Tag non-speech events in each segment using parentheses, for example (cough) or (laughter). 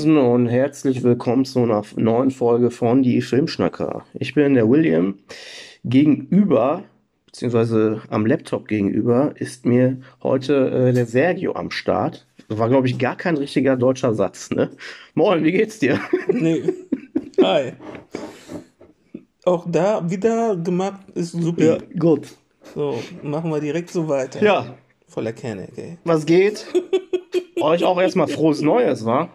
Moinsen und herzlich willkommen zu einer neuen Folge von Die Filmschnacker. Ich bin der William. Gegenüber, beziehungsweise am Laptop gegenüber, ist mir heute äh, der Sergio am Start. Das war, glaube ich, gar kein richtiger deutscher Satz, ne? Moin, wie geht's dir? Nee. Hi. Auch da wieder gemacht ist super. Ja, gut. So, machen wir direkt so weiter. Ja, Voller Kerne, okay. was geht? (laughs) Euch auch erstmal frohes Neues, wa?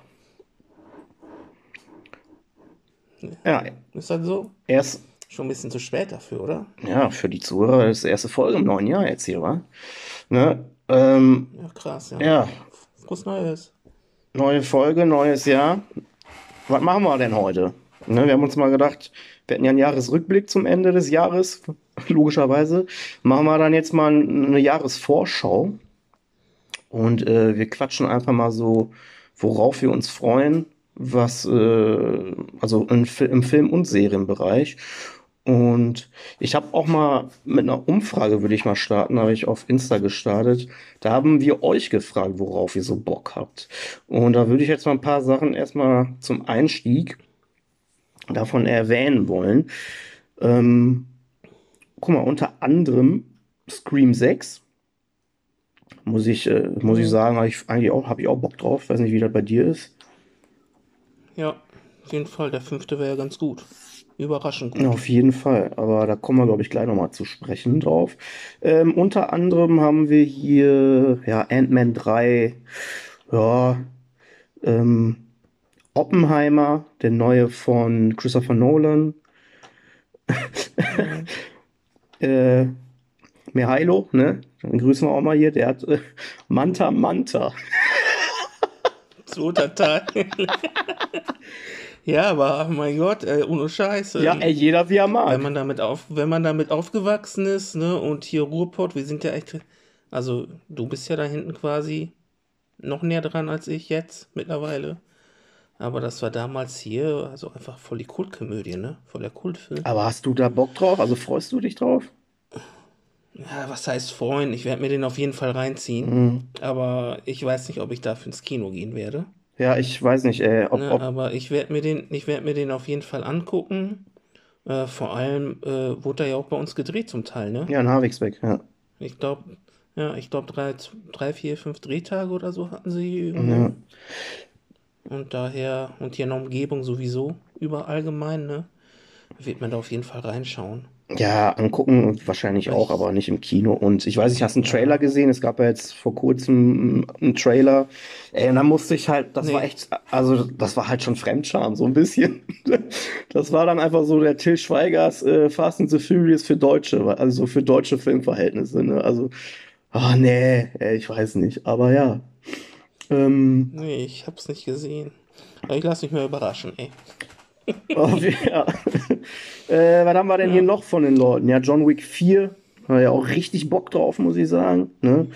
Ja, Ist das so? erst, Schon ein bisschen zu spät dafür, oder? ja, für die Zuhörer ist die erste Folge im neuen Jahr jetzt hier, wa? Ne? Ähm, Ja, krass, ja. ja, Frohes Neues. neue Folge, neues Jahr. Was machen wir denn heute? Ne, wir haben uns mal gedacht, wir hatten ja einen Jahresrückblick zum Ende des Jahres, (laughs) logischerweise. Machen wir dann jetzt mal eine Jahresvorschau. Und äh, wir quatschen einfach mal so, worauf wir uns freuen, was, äh, also im, im Film- und Serienbereich. Und ich habe auch mal mit einer Umfrage, würde ich mal starten, habe ich auf Insta gestartet. Da haben wir euch gefragt, worauf ihr so Bock habt. Und da würde ich jetzt mal ein paar Sachen erstmal zum Einstieg davon erwähnen wollen. Ähm, guck mal, unter anderem Scream 6. Muss ich, äh, muss ich sagen, habe ich eigentlich auch, habe ich auch Bock drauf. Weiß nicht, wie das bei dir ist. Ja, auf jeden Fall. Der fünfte wäre ja ganz gut. Überraschend gut. Auf jeden Fall, aber da kommen wir, glaube ich, gleich nochmal zu sprechen drauf. Ähm, unter anderem haben wir hier ja, Ant-Man 3, ja, ähm, Oppenheimer, der neue von Christopher Nolan. (laughs) äh, Mihailo, ne? Den grüßen wir auch mal hier, der hat äh, Manta Manta. (laughs) Zweiter Teil. ja, aber mein Gott, ey, ohne Scheiße. Ja, ey, jeder wie er mag. wenn man damit auf, wenn man damit aufgewachsen ist, ne, und hier Ruhrpott, wir sind ja echt, also du bist ja da hinten quasi noch näher dran als ich jetzt mittlerweile. Aber das war damals hier, also einfach voll die Kultkomödie, ne? Voll der Kultfilm. Aber hast du da Bock drauf? Also freust du dich drauf? Ja, was heißt freuen? Ich werde mir den auf jeden Fall reinziehen. Mhm. Aber ich weiß nicht, ob ich dafür ins Kino gehen werde. Ja, ich weiß nicht, ey, ob, Ne? ob Aber ich werde mir den, ich werde mir den auf jeden Fall angucken. Äh, vor allem äh, wurde er ja auch bei uns gedreht zum Teil, ne? ja, in Havixbeck, ja. Ich glaube, ja, ich glaube drei, drei, vier, fünf Drehtage oder so hatten sie. Ja. Und daher, und hier in der Umgebung sowieso, über allgemein, ne? Wird man da auf jeden Fall reinschauen. Ja, angucken wahrscheinlich auch, aber nicht im Kino. Und ich weiß nicht, hast du einen Trailer gesehen? Es gab ja jetzt vor kurzem einen Trailer. Ey, und da musste ich halt, das Nee. war echt, also das war halt schon Fremdscham, so ein bisschen. (laughs) Das war dann einfach so der Till Schweigers äh, Fast and the Furious für Deutsche, also für deutsche Filmverhältnisse. Ne? Also, ah nee, ey, ich weiß nicht. Aber ja. Ähm, Nee, ich hab's nicht gesehen. Aber ich lasse mich mal überraschen, ey. Oh, ja. (laughs) äh, was haben wir denn hier noch von den Leuten? Ja, John Wick 4. War ja auch richtig Bock drauf, muss ich sagen. Ne?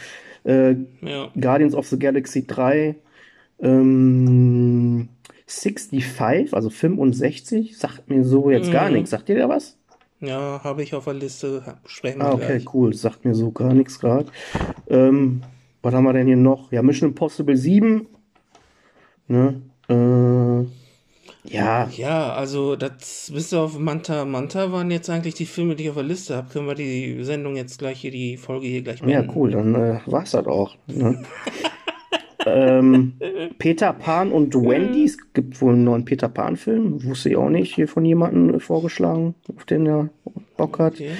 Äh, Ja. Guardians of the Galaxy 3. Ähm, 65, also 65, sagt mir so jetzt gar Mhm. nichts. Sagt ihr da was? Ja, habe ich auf der Liste. Sprechen Ah, okay, gleich. cool. Sagt mir so gar nichts gerade. Ähm, was haben wir denn hier noch? Ja, Mission Impossible 7. Ne? Äh, ja, Ja, also das bis auf Manta Manta waren jetzt eigentlich die Filme, die ich auf der Liste habe. Können wir die Sendung jetzt gleich hier, die Folge hier gleich Ja, beenden? cool, dann äh, war's das auch. Ne? (laughs) ähm, Peter Pan und Wendy, es gibt wohl einen neuen Peter Pan-Film, wusste ich auch nicht, hier von jemandem äh, vorgeschlagen, auf den er Bock hat. Okay.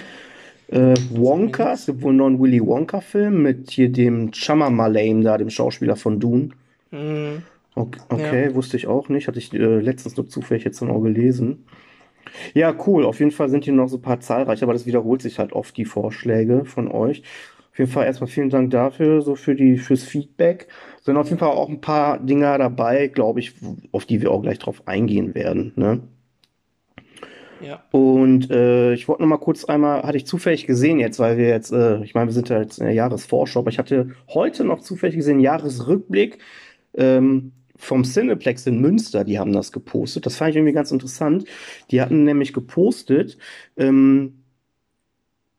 Äh, Wonka, es gibt wohl einen neuen Willy Wonka-Film mit hier dem Chamamalaim da, dem Schauspieler von Dune. Mhm. Okay, okay wusste ich auch nicht, hatte ich äh, letztens nur zufällig jetzt dann auch gelesen. Ja, cool, auf jeden Fall sind hier noch so ein paar zahlreiche, aber das wiederholt sich halt oft, die Vorschläge von euch. Auf jeden Fall erstmal vielen Dank dafür, so für die, fürs Feedback. Sind auf jeden Fall auch ein paar Dinger dabei, glaube ich, auf die wir auch gleich drauf eingehen werden, ne? Ja. Und äh, ich wollte noch mal kurz einmal, hatte ich zufällig gesehen jetzt, weil wir jetzt, äh, ich meine, wir sind ja jetzt in der Jahresvorschau, aber ich hatte heute noch zufällig gesehen, Jahresrückblick ähm, vom Cineplex in Münster, die haben das gepostet. Das fand ich irgendwie ganz interessant. Die hatten nämlich gepostet, ähm,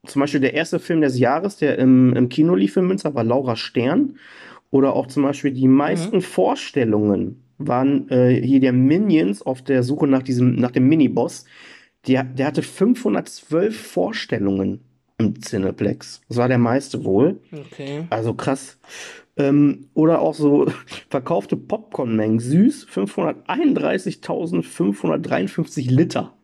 zum Beispiel der erste Film des Jahres, der im, im Kino lief in Münster, war Laura Stern. Oder auch zum Beispiel die meisten Vorstellungen waren äh, hier der Minions auf der Suche nach diesem, nach dem Miniboss. Der, der hatte 512 Vorstellungen im Cineplex. Das war der meiste wohl. Okay. Also krass. Ähm, oder auch so (laughs) verkaufte Popcornmengen. Süß 531.553 Liter.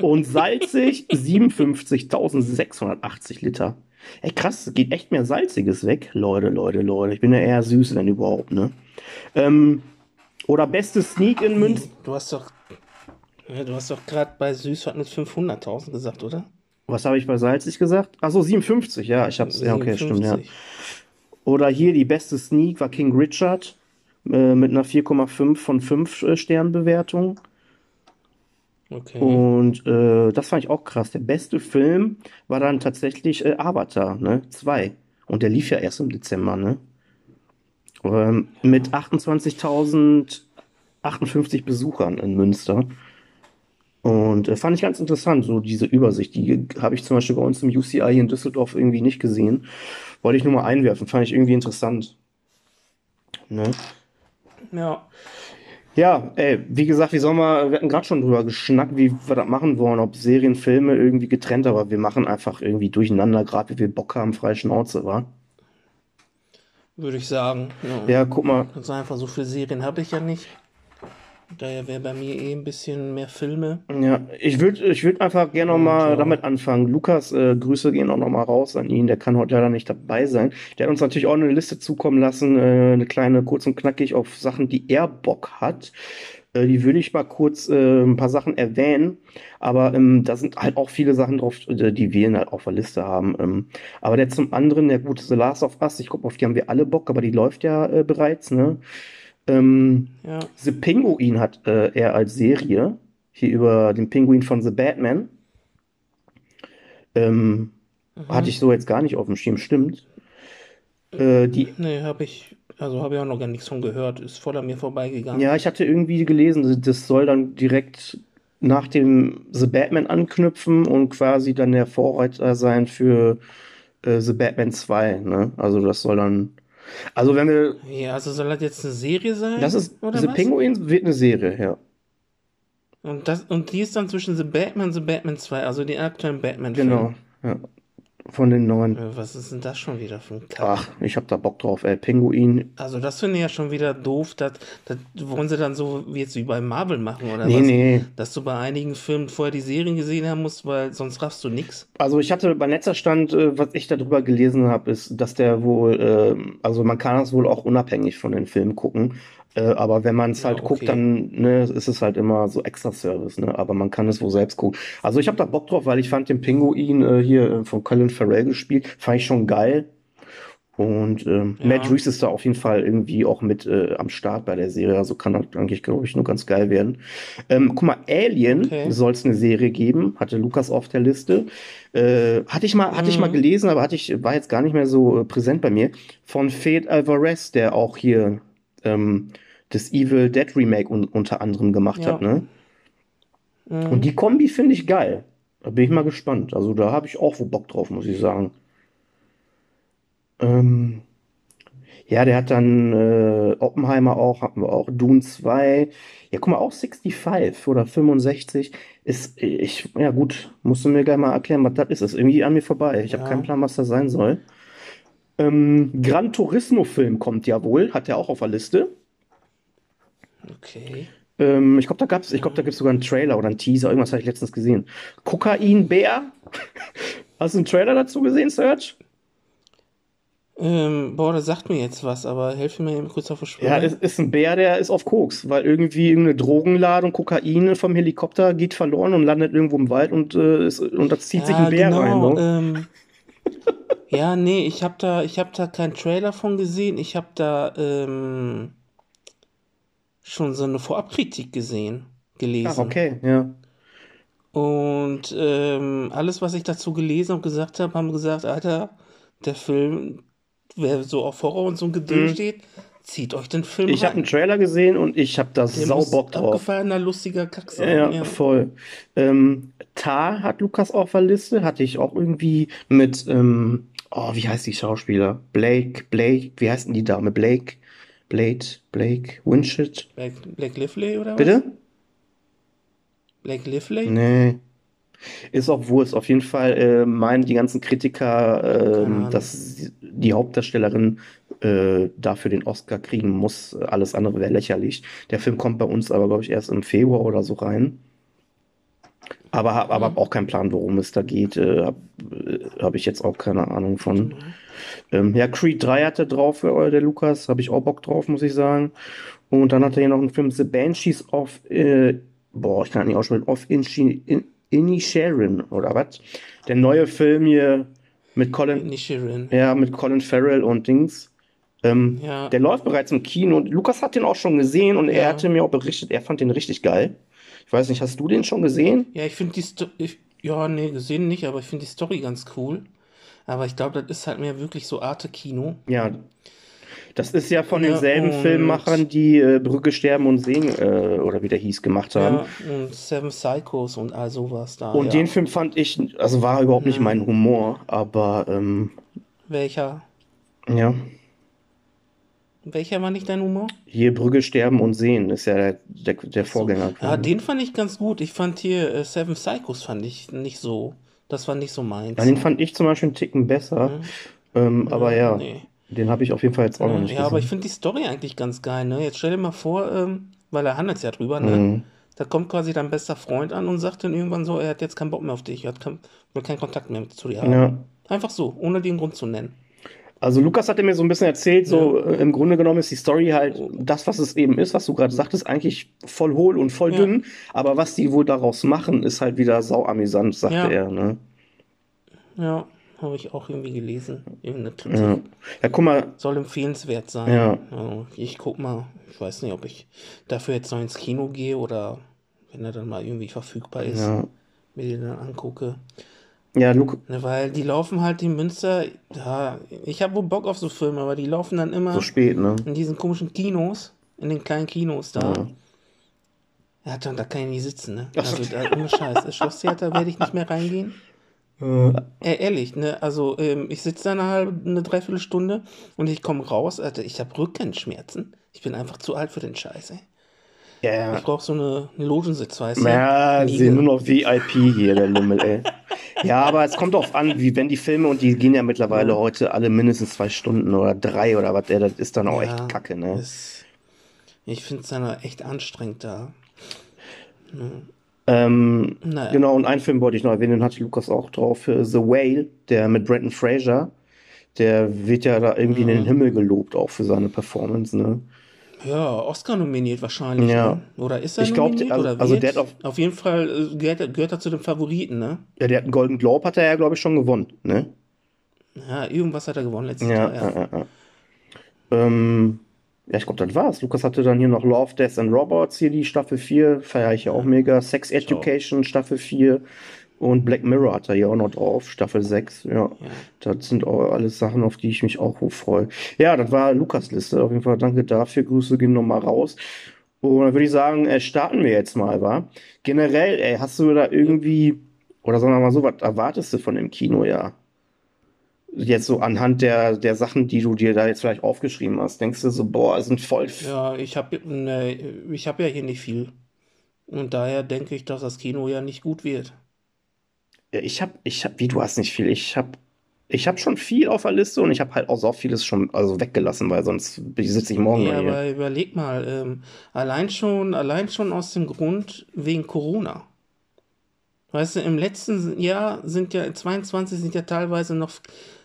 Und salzig (laughs) 57.680 Liter. Ey, krass, geht echt mehr Salziges weg. Leute, Leute, Leute. Ich bin ja eher süß, wenn überhaupt, ne? Ähm, oder beste Sneak in Münster. Du hast doch, ja, du hast doch gerade bei Süß mit 500.000 gesagt, oder? Was habe ich bei salzig gesagt? Achso, 57, ja, ich hab's. Ja, okay, stimmt, ja. 57. Oder hier die beste Sneak war King Richard äh, mit einer 4,5 von 5 äh, Sternen Bewertung. Okay. Und äh, das fand ich auch krass. Der beste Film war dann tatsächlich äh, Avatar, ne? 2. Und der lief ja erst im Dezember, ne? Ähm, mit 28.058 Besuchern in Münster. Und äh, fand ich ganz interessant, so diese Übersicht. Die habe ich zum Beispiel bei uns im UCI in Düsseldorf irgendwie nicht gesehen. Wollte ich nur mal einwerfen, fand ich irgendwie interessant. Ne? Ja. Ja, ey, wie gesagt, wie soll man, wir hatten gerade schon drüber geschnackt, wie wir das machen wollen, ob Serien, Filme irgendwie getrennt, aber wir machen einfach irgendwie durcheinander, gerade wie wir Bock haben, freie Schnauze, wa? Würde ich sagen. Ja. Ja, guck mal, Ganz einfach, so viele Serien habe ich ja nicht. Daher wäre bei mir eh ein bisschen mehr Filme. ja, ich würde ich würd einfach gerne noch mal ja. damit anfangen. Lukas, äh, Grüße gehen auch noch mal raus an ihn, der kann heute leider nicht dabei sein. Der hat uns natürlich auch eine Liste zukommen lassen, äh, eine kleine, kurz und knackig auf Sachen, die er Bock hat. Äh, die würde ich mal kurz äh, ein paar Sachen erwähnen, aber ähm, da sind halt auch viele Sachen drauf, äh, die wir halt auf der Liste haben. Ähm, aber der zum anderen, der gute The Last of Us, ich glaube, auf die haben wir alle Bock, aber die läuft ja äh, bereits, ne? Ähm, Ja. The Pinguin hat äh, er als Serie, hier über den Pinguin von The Batman. Ähm, hatte ich so jetzt gar nicht auf dem Schirm, stimmt. Äh, die Nee, habe ich, also habe ich auch noch gar nichts von gehört. Ist voll an mir vorbeigegangen. Ja, ich hatte irgendwie gelesen, das soll dann direkt nach dem The Batman anknüpfen und quasi dann der Vorreiter sein für äh, The Batman 2, ne? Also das soll dann. Also wenn wir. Ja, also soll das jetzt eine Serie sein? Das ist oder The was? Penguin wird eine Serie, ja. Und, das, und die ist dann zwischen The Batman und The Batman 2, also die aktuellen batman Genau. Ja. Von den neuen. Was ist denn das schon wieder für ein Kack? Ach, ich hab da Bock drauf, ey. Penguin. Also das finde ich ja schon wieder doof. Das, das wollen sie dann so wie jetzt wie bei Marvel machen oder Nee, was? nee. Dass du bei einigen Filmen vorher die Serien gesehen haben musst, weil sonst raffst du nix. Also ich hatte bei letzter Stand, äh, was ich darüber gelesen habe, ist, dass der wohl, ähm, also man kann das wohl auch unabhängig von den Filmen gucken. Äh, aber wenn man es Ja, halt guckt, okay. dann ne, ist es halt immer so extra Service, ne? Aber man kann es wohl selbst gucken. Also ich habe da Bock drauf, weil ich fand den Pinguin äh, hier äh, von Colin Farrell gespielt, fand ich schon geil. Und ähm, Ja. Matt Reeves ist da auf jeden Fall irgendwie auch mit äh, am Start bei der Serie. Also kann das eigentlich, glaube ich, nur ganz geil werden. Ähm, guck mal, Alien Okay. soll es eine Serie geben, hatte Lukas auf der Liste. Äh, hatte ich mal, hatte ich mal Mhm. gelesen, aber hatte ich, war jetzt gar nicht mehr so äh, präsent bei mir. Von Fede Alvarez, der auch hier ähm, das Evil Dead Remake un unter anderem gemacht Ja. hat, ne? Mhm. Und die Kombi finde ich geil. Da bin ich mal gespannt. Also da habe ich auch wo Bock drauf, muss ich sagen. Ähm, ja, der hat dann äh, Oppenheimer auch, hatten wir auch, Dune 2. Ja, guck mal, auch 65 oder 65 ist, ich, ja gut, musst du mir gleich mal erklären, was das ist. Ist irgendwie an mir vorbei. Ich habe Ja. keinen Plan, was das sein soll. Ähm, Gran Turismo-Film kommt ja wohl, hat er auch auf der Liste. Okay. Ähm, ich glaube, da gab's, ich glaube, da gibt's sogar einen Trailer oder einen Teaser, irgendwas habe ich letztens gesehen. Kokainbär? (laughs) Hast du einen Trailer dazu gesehen, Serge? Ähm, boah, das sagt mir jetzt was, aber helf mir eben kurz auf Sprünge. Ja, es ist ein Bär, der ist auf Koks, weil irgendwie irgendeine Drogenladung Kokain vom Helikopter geht verloren und landet irgendwo im Wald und, äh, ist, und da zieht sich Ja, ein Bär genau, rein. Ne? Ähm, (laughs) ja, nee, ich habe da, ich habe da keinen Trailer von gesehen. Ich habe da ähm, schon so eine Vorabkritik gesehen, gelesen. Ach, okay, ja. Und ähm, alles, was ich dazu gelesen und gesagt habe, haben gesagt, Alter, der Film, wer so auf Horror und so ein Gedöns Mhm. steht, zieht euch den Film Ich habe einen Trailer gesehen und ich habe da Der sau Bock drauf. abgefallener, lustiger Kack sein. Ja, Ja. voll. Ähm, Tar hat Lukas auf der Liste, hatte ich auch irgendwie mit, ähm, oh, wie heißt die Schauspieler? Blake, Blake, wie heißt denn die Dame? Blake, Blade, Blake, Winshit. Blake, Blake Lively oder was? Bitte? Blake Lively? Nee. Ist auch Wurst. Auf jeden Fall äh, meinen die ganzen Kritiker, äh, dass die Hauptdarstellerin äh, dafür den Oscar kriegen muss. Alles andere wäre lächerlich. Der Film kommt bei uns aber, glaube ich, erst im Februar oder so rein. Aber habe aber Mhm. auch keinen Plan, worum es da geht. Äh, habe hab ich jetzt auch keine Ahnung von. Ähm, ja, Creed 3 hat er drauf, äh, der Lukas. Habe ich auch Bock drauf, muss ich sagen. Und dann hat er hier noch einen Film, The Banshees of, äh, boah, ich kann nicht aussprechen, of Inchi- in, Inisherin oder was? Der neue Film hier mit Colin, Sharon. ja, mit Colin Farrell und Dings. Ähm, Ja. Der läuft bereits im Kino. Und Lukas hat den auch schon gesehen und er Ja. hatte mir auch berichtet, er fand den richtig geil. Ich weiß nicht, hast du den schon gesehen? Ja, ich finde die Story. Ja, nee, gesehen nicht, aber ich finde die Story ganz cool. Aber ich glaube, das ist halt mehr wirklich so Arte-Kino. Ja. Das ist ja von Ja, denselben und- Filmemachern, die äh, Brücke sterben und sehen, äh, oder wie der hieß, gemacht haben. Ja, und Seven Psychos und all sowas da. Und ja. den Film fand ich, also war überhaupt nicht mein Humor, aber ähm, Welcher? ja, Welcher war nicht dein Humor? hier Brücke sterben und sehen ist ja der, der, der Vorgänger. Ja, den fand ich ganz gut. Ich fand hier äh, Seven Psychos fand ich nicht so. Das war nicht so meins. Ja, den fand ich zum Beispiel einen Ticken besser. Ähm, aber ja, Nee. den habe ich auf jeden Fall jetzt auch noch Ja, nicht ja, aber ich gesehen. finde die Story eigentlich ganz geil, ne? Jetzt stell dir mal vor, ähm, weil er handelt ja drüber, ne? Mhm. Da kommt quasi dein bester Freund an und sagt dann irgendwann so, er hat jetzt keinen Bock mehr auf dich, er hat kein, will keinen Kontakt mehr zu dir haben. Ja. Einfach so, ohne den Grund zu nennen. Also Lukas hatte mir so ein bisschen erzählt, so äh, im Grunde genommen ist die Story halt das, was es eben ist, was du gerade sagtest, eigentlich voll hohl und voll Ja. dünn. Aber was die wohl daraus machen, ist halt wieder sauamüsant, sagte Ja. er. Ne? Ja, habe ich auch irgendwie gelesen. Ja. ja, guck mal, Soll empfehlenswert sein. Ja. Also ich guck mal, ich weiß nicht, ob ich dafür jetzt noch ins Kino gehe oder wenn er dann mal irgendwie verfügbar ist, ja, mir den dann angucke. Ja, Luke, Ne, weil die laufen halt in Münster, ja, ich habe wohl Bock auf so Filme, aber die laufen dann immer so spät, ne? in diesen komischen Kinos, in den kleinen Kinos da. Ja. Ja, dann, da kann ich nicht sitzen, ne? Also, da, ohne Scheiß. Das Schlosstheater werde ich nicht mehr reingehen. Äh, Äh, ehrlich, ne? Also, ähm, ich sitze da eine halbe, eine Dreiviertelstunde und ich komme raus, Alter, ich habe Rückenschmerzen. Ich bin einfach zu alt für den Scheiß, ey. Ja, Ich brauche so eine, einen Logensitz, weißt du? ja, sie nur noch VIP hier, der Lümmel, ey. Ja, aber es kommt drauf an, wie wenn die Filme, und die gehen ja mittlerweile heute alle mindestens zwei Stunden oder drei oder was, das ist dann auch Ja, echt kacke, ne? Das, ich finde es dann echt anstrengend da. Ähm, Naja. Genau, und einen Film wollte ich noch erwähnen, den hatte Lukas auch drauf, The Whale, der mit Brendan Fraser. Der wird ja da irgendwie in Mhm. den Himmel gelobt, auch für seine Performance, ne? Ja, Oscar nominiert wahrscheinlich. Ja. Ne? Oder ist er Ich glaub, nominiert? also- oder also der hat auf- auf jeden Fall äh, gehört, er- gehört er zu den Favoriten, ne? Ja, der hat einen Golden Globe, hat er ja, glaube ich, schon gewonnen, ne? Ja, irgendwas hat er gewonnen letztes Ja, Jahr. ja, ja. ja. Ähm, ja, ich glaube, das war's. Lukas hatte dann hier noch Love, Death and Robots, hier die Staffel 4, feiere ich ja auch mega. Sex Education, Staffel 4 und Black Mirror hat er hier auch noch drauf, Staffel 6. Ja, das sind auch alles Sachen, auf die ich mich auch hoch freue. Ja, das war Lukas Liste. Auf jeden Fall danke dafür. Grüße gehen nochmal raus. Und dann würde ich sagen, äh, starten wir jetzt mal, wa? Generell, ey, hast du da irgendwie, oder sagen wir mal so, was erwartest du von dem Kinojahr? Jetzt so anhand der, der Sachen, die du dir da jetzt vielleicht aufgeschrieben hast, denkst du so, boah, es sind voll. Ja, ich habe ne, ich hab ja hier nicht viel. Und daher denke ich, dass das Kino ja nicht gut wird. Ja, ich hab, ich hab, wie du hast nicht viel. Ich hab, ich hab schon viel auf der Liste und ich hab halt auch so vieles schon also weggelassen, weil sonst sitze ich morgen Ja, hier. aber überleg mal, ähm, allein schon, allein schon aus dem Grund wegen Corona. Weißt du, im letzten Jahr sind ja, 22 sind ja teilweise noch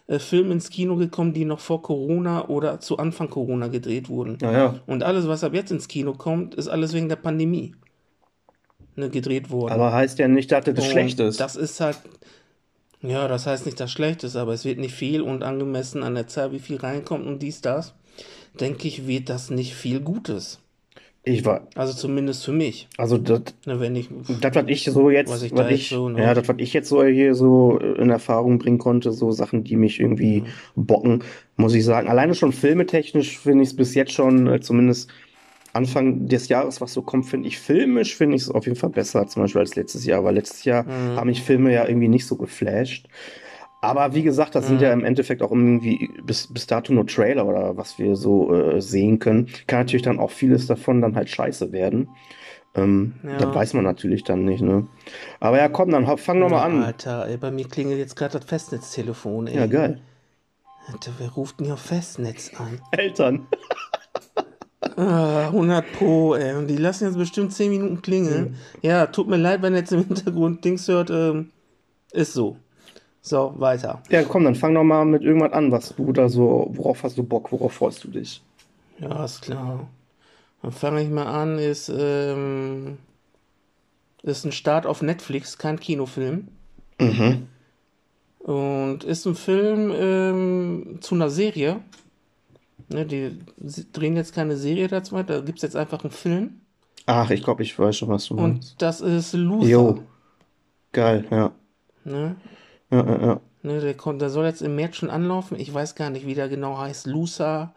äh, Filme ins Kino gekommen, die noch vor Corona oder zu Anfang Corona gedreht wurden. Ja, ja. Und alles, was ab jetzt ins Kino kommt, ist alles wegen der Pandemie ne, gedreht worden. Aber heißt ja nicht, dass das Und schlecht ist. Das ist halt, ja, das heißt nicht, dass schlecht ist, aber es wird nicht viel und angemessen an der Zahl, wie viel reinkommt und dies, das, denke ich, wird das nicht viel Gutes. Ich war, Also zumindest für mich. also das, Ne, wenn ich, das, was ich so jetzt, Was ich was da ich, jetzt so, ne? ja, das, was ich jetzt so hier so in Erfahrung bringen konnte, so Sachen, die mich irgendwie Mhm. bocken, muss ich sagen. Alleine schon filmetechnisch finde ich es bis jetzt schon, äh, zumindest Anfang des Jahres, was so kommt, finde ich filmisch, finde ich es auf jeden Fall besser, zum Beispiel als letztes Jahr, weil letztes Jahr Mhm. haben mich Filme ja irgendwie nicht so geflasht. Aber wie gesagt, das sind Mhm. ja im Endeffekt auch irgendwie bis, bis dato nur Trailer oder was wir so äh, sehen können. Kann natürlich dann auch vieles davon dann halt scheiße werden. Ähm, Ja. Das weiß man natürlich dann nicht, ne? Aber ja, komm, dann fang noch mal an. Alter, ey, bei mir klingelt jetzt gerade das Festnetztelefon, ey. Ja, geil. Alter, wer ruft denn hier auf Festnetz an? Eltern. Ah, 100 Pro, ey. Und die lassen jetzt bestimmt 10 Minuten klingeln. Ja, tut mir leid, wenn ihr jetzt im Hintergrund Dings hört. Ähm, ist so. So, weiter. Ja, komm, dann fang noch mal mit irgendwas an, was du da so, worauf hast du Bock, worauf freust du dich? Ja, ist klar. Dann fange ich mal an. Ist, ähm, ist ein Start auf Netflix, kein Kinofilm. Mhm. Und ist ein Film ähm, zu einer Serie. Ne, die drehen jetzt keine Serie dazu, da gibt es jetzt einfach einen Film. Ach, ich glaube, ich weiß schon, was du meinst. Und das ist Luther. Jo. Geil, ja. Ne? Ja, ja, ja. Ne, der, kommt, der soll jetzt im März schon anlaufen. Ich weiß gar nicht, wie der genau heißt. Lusa,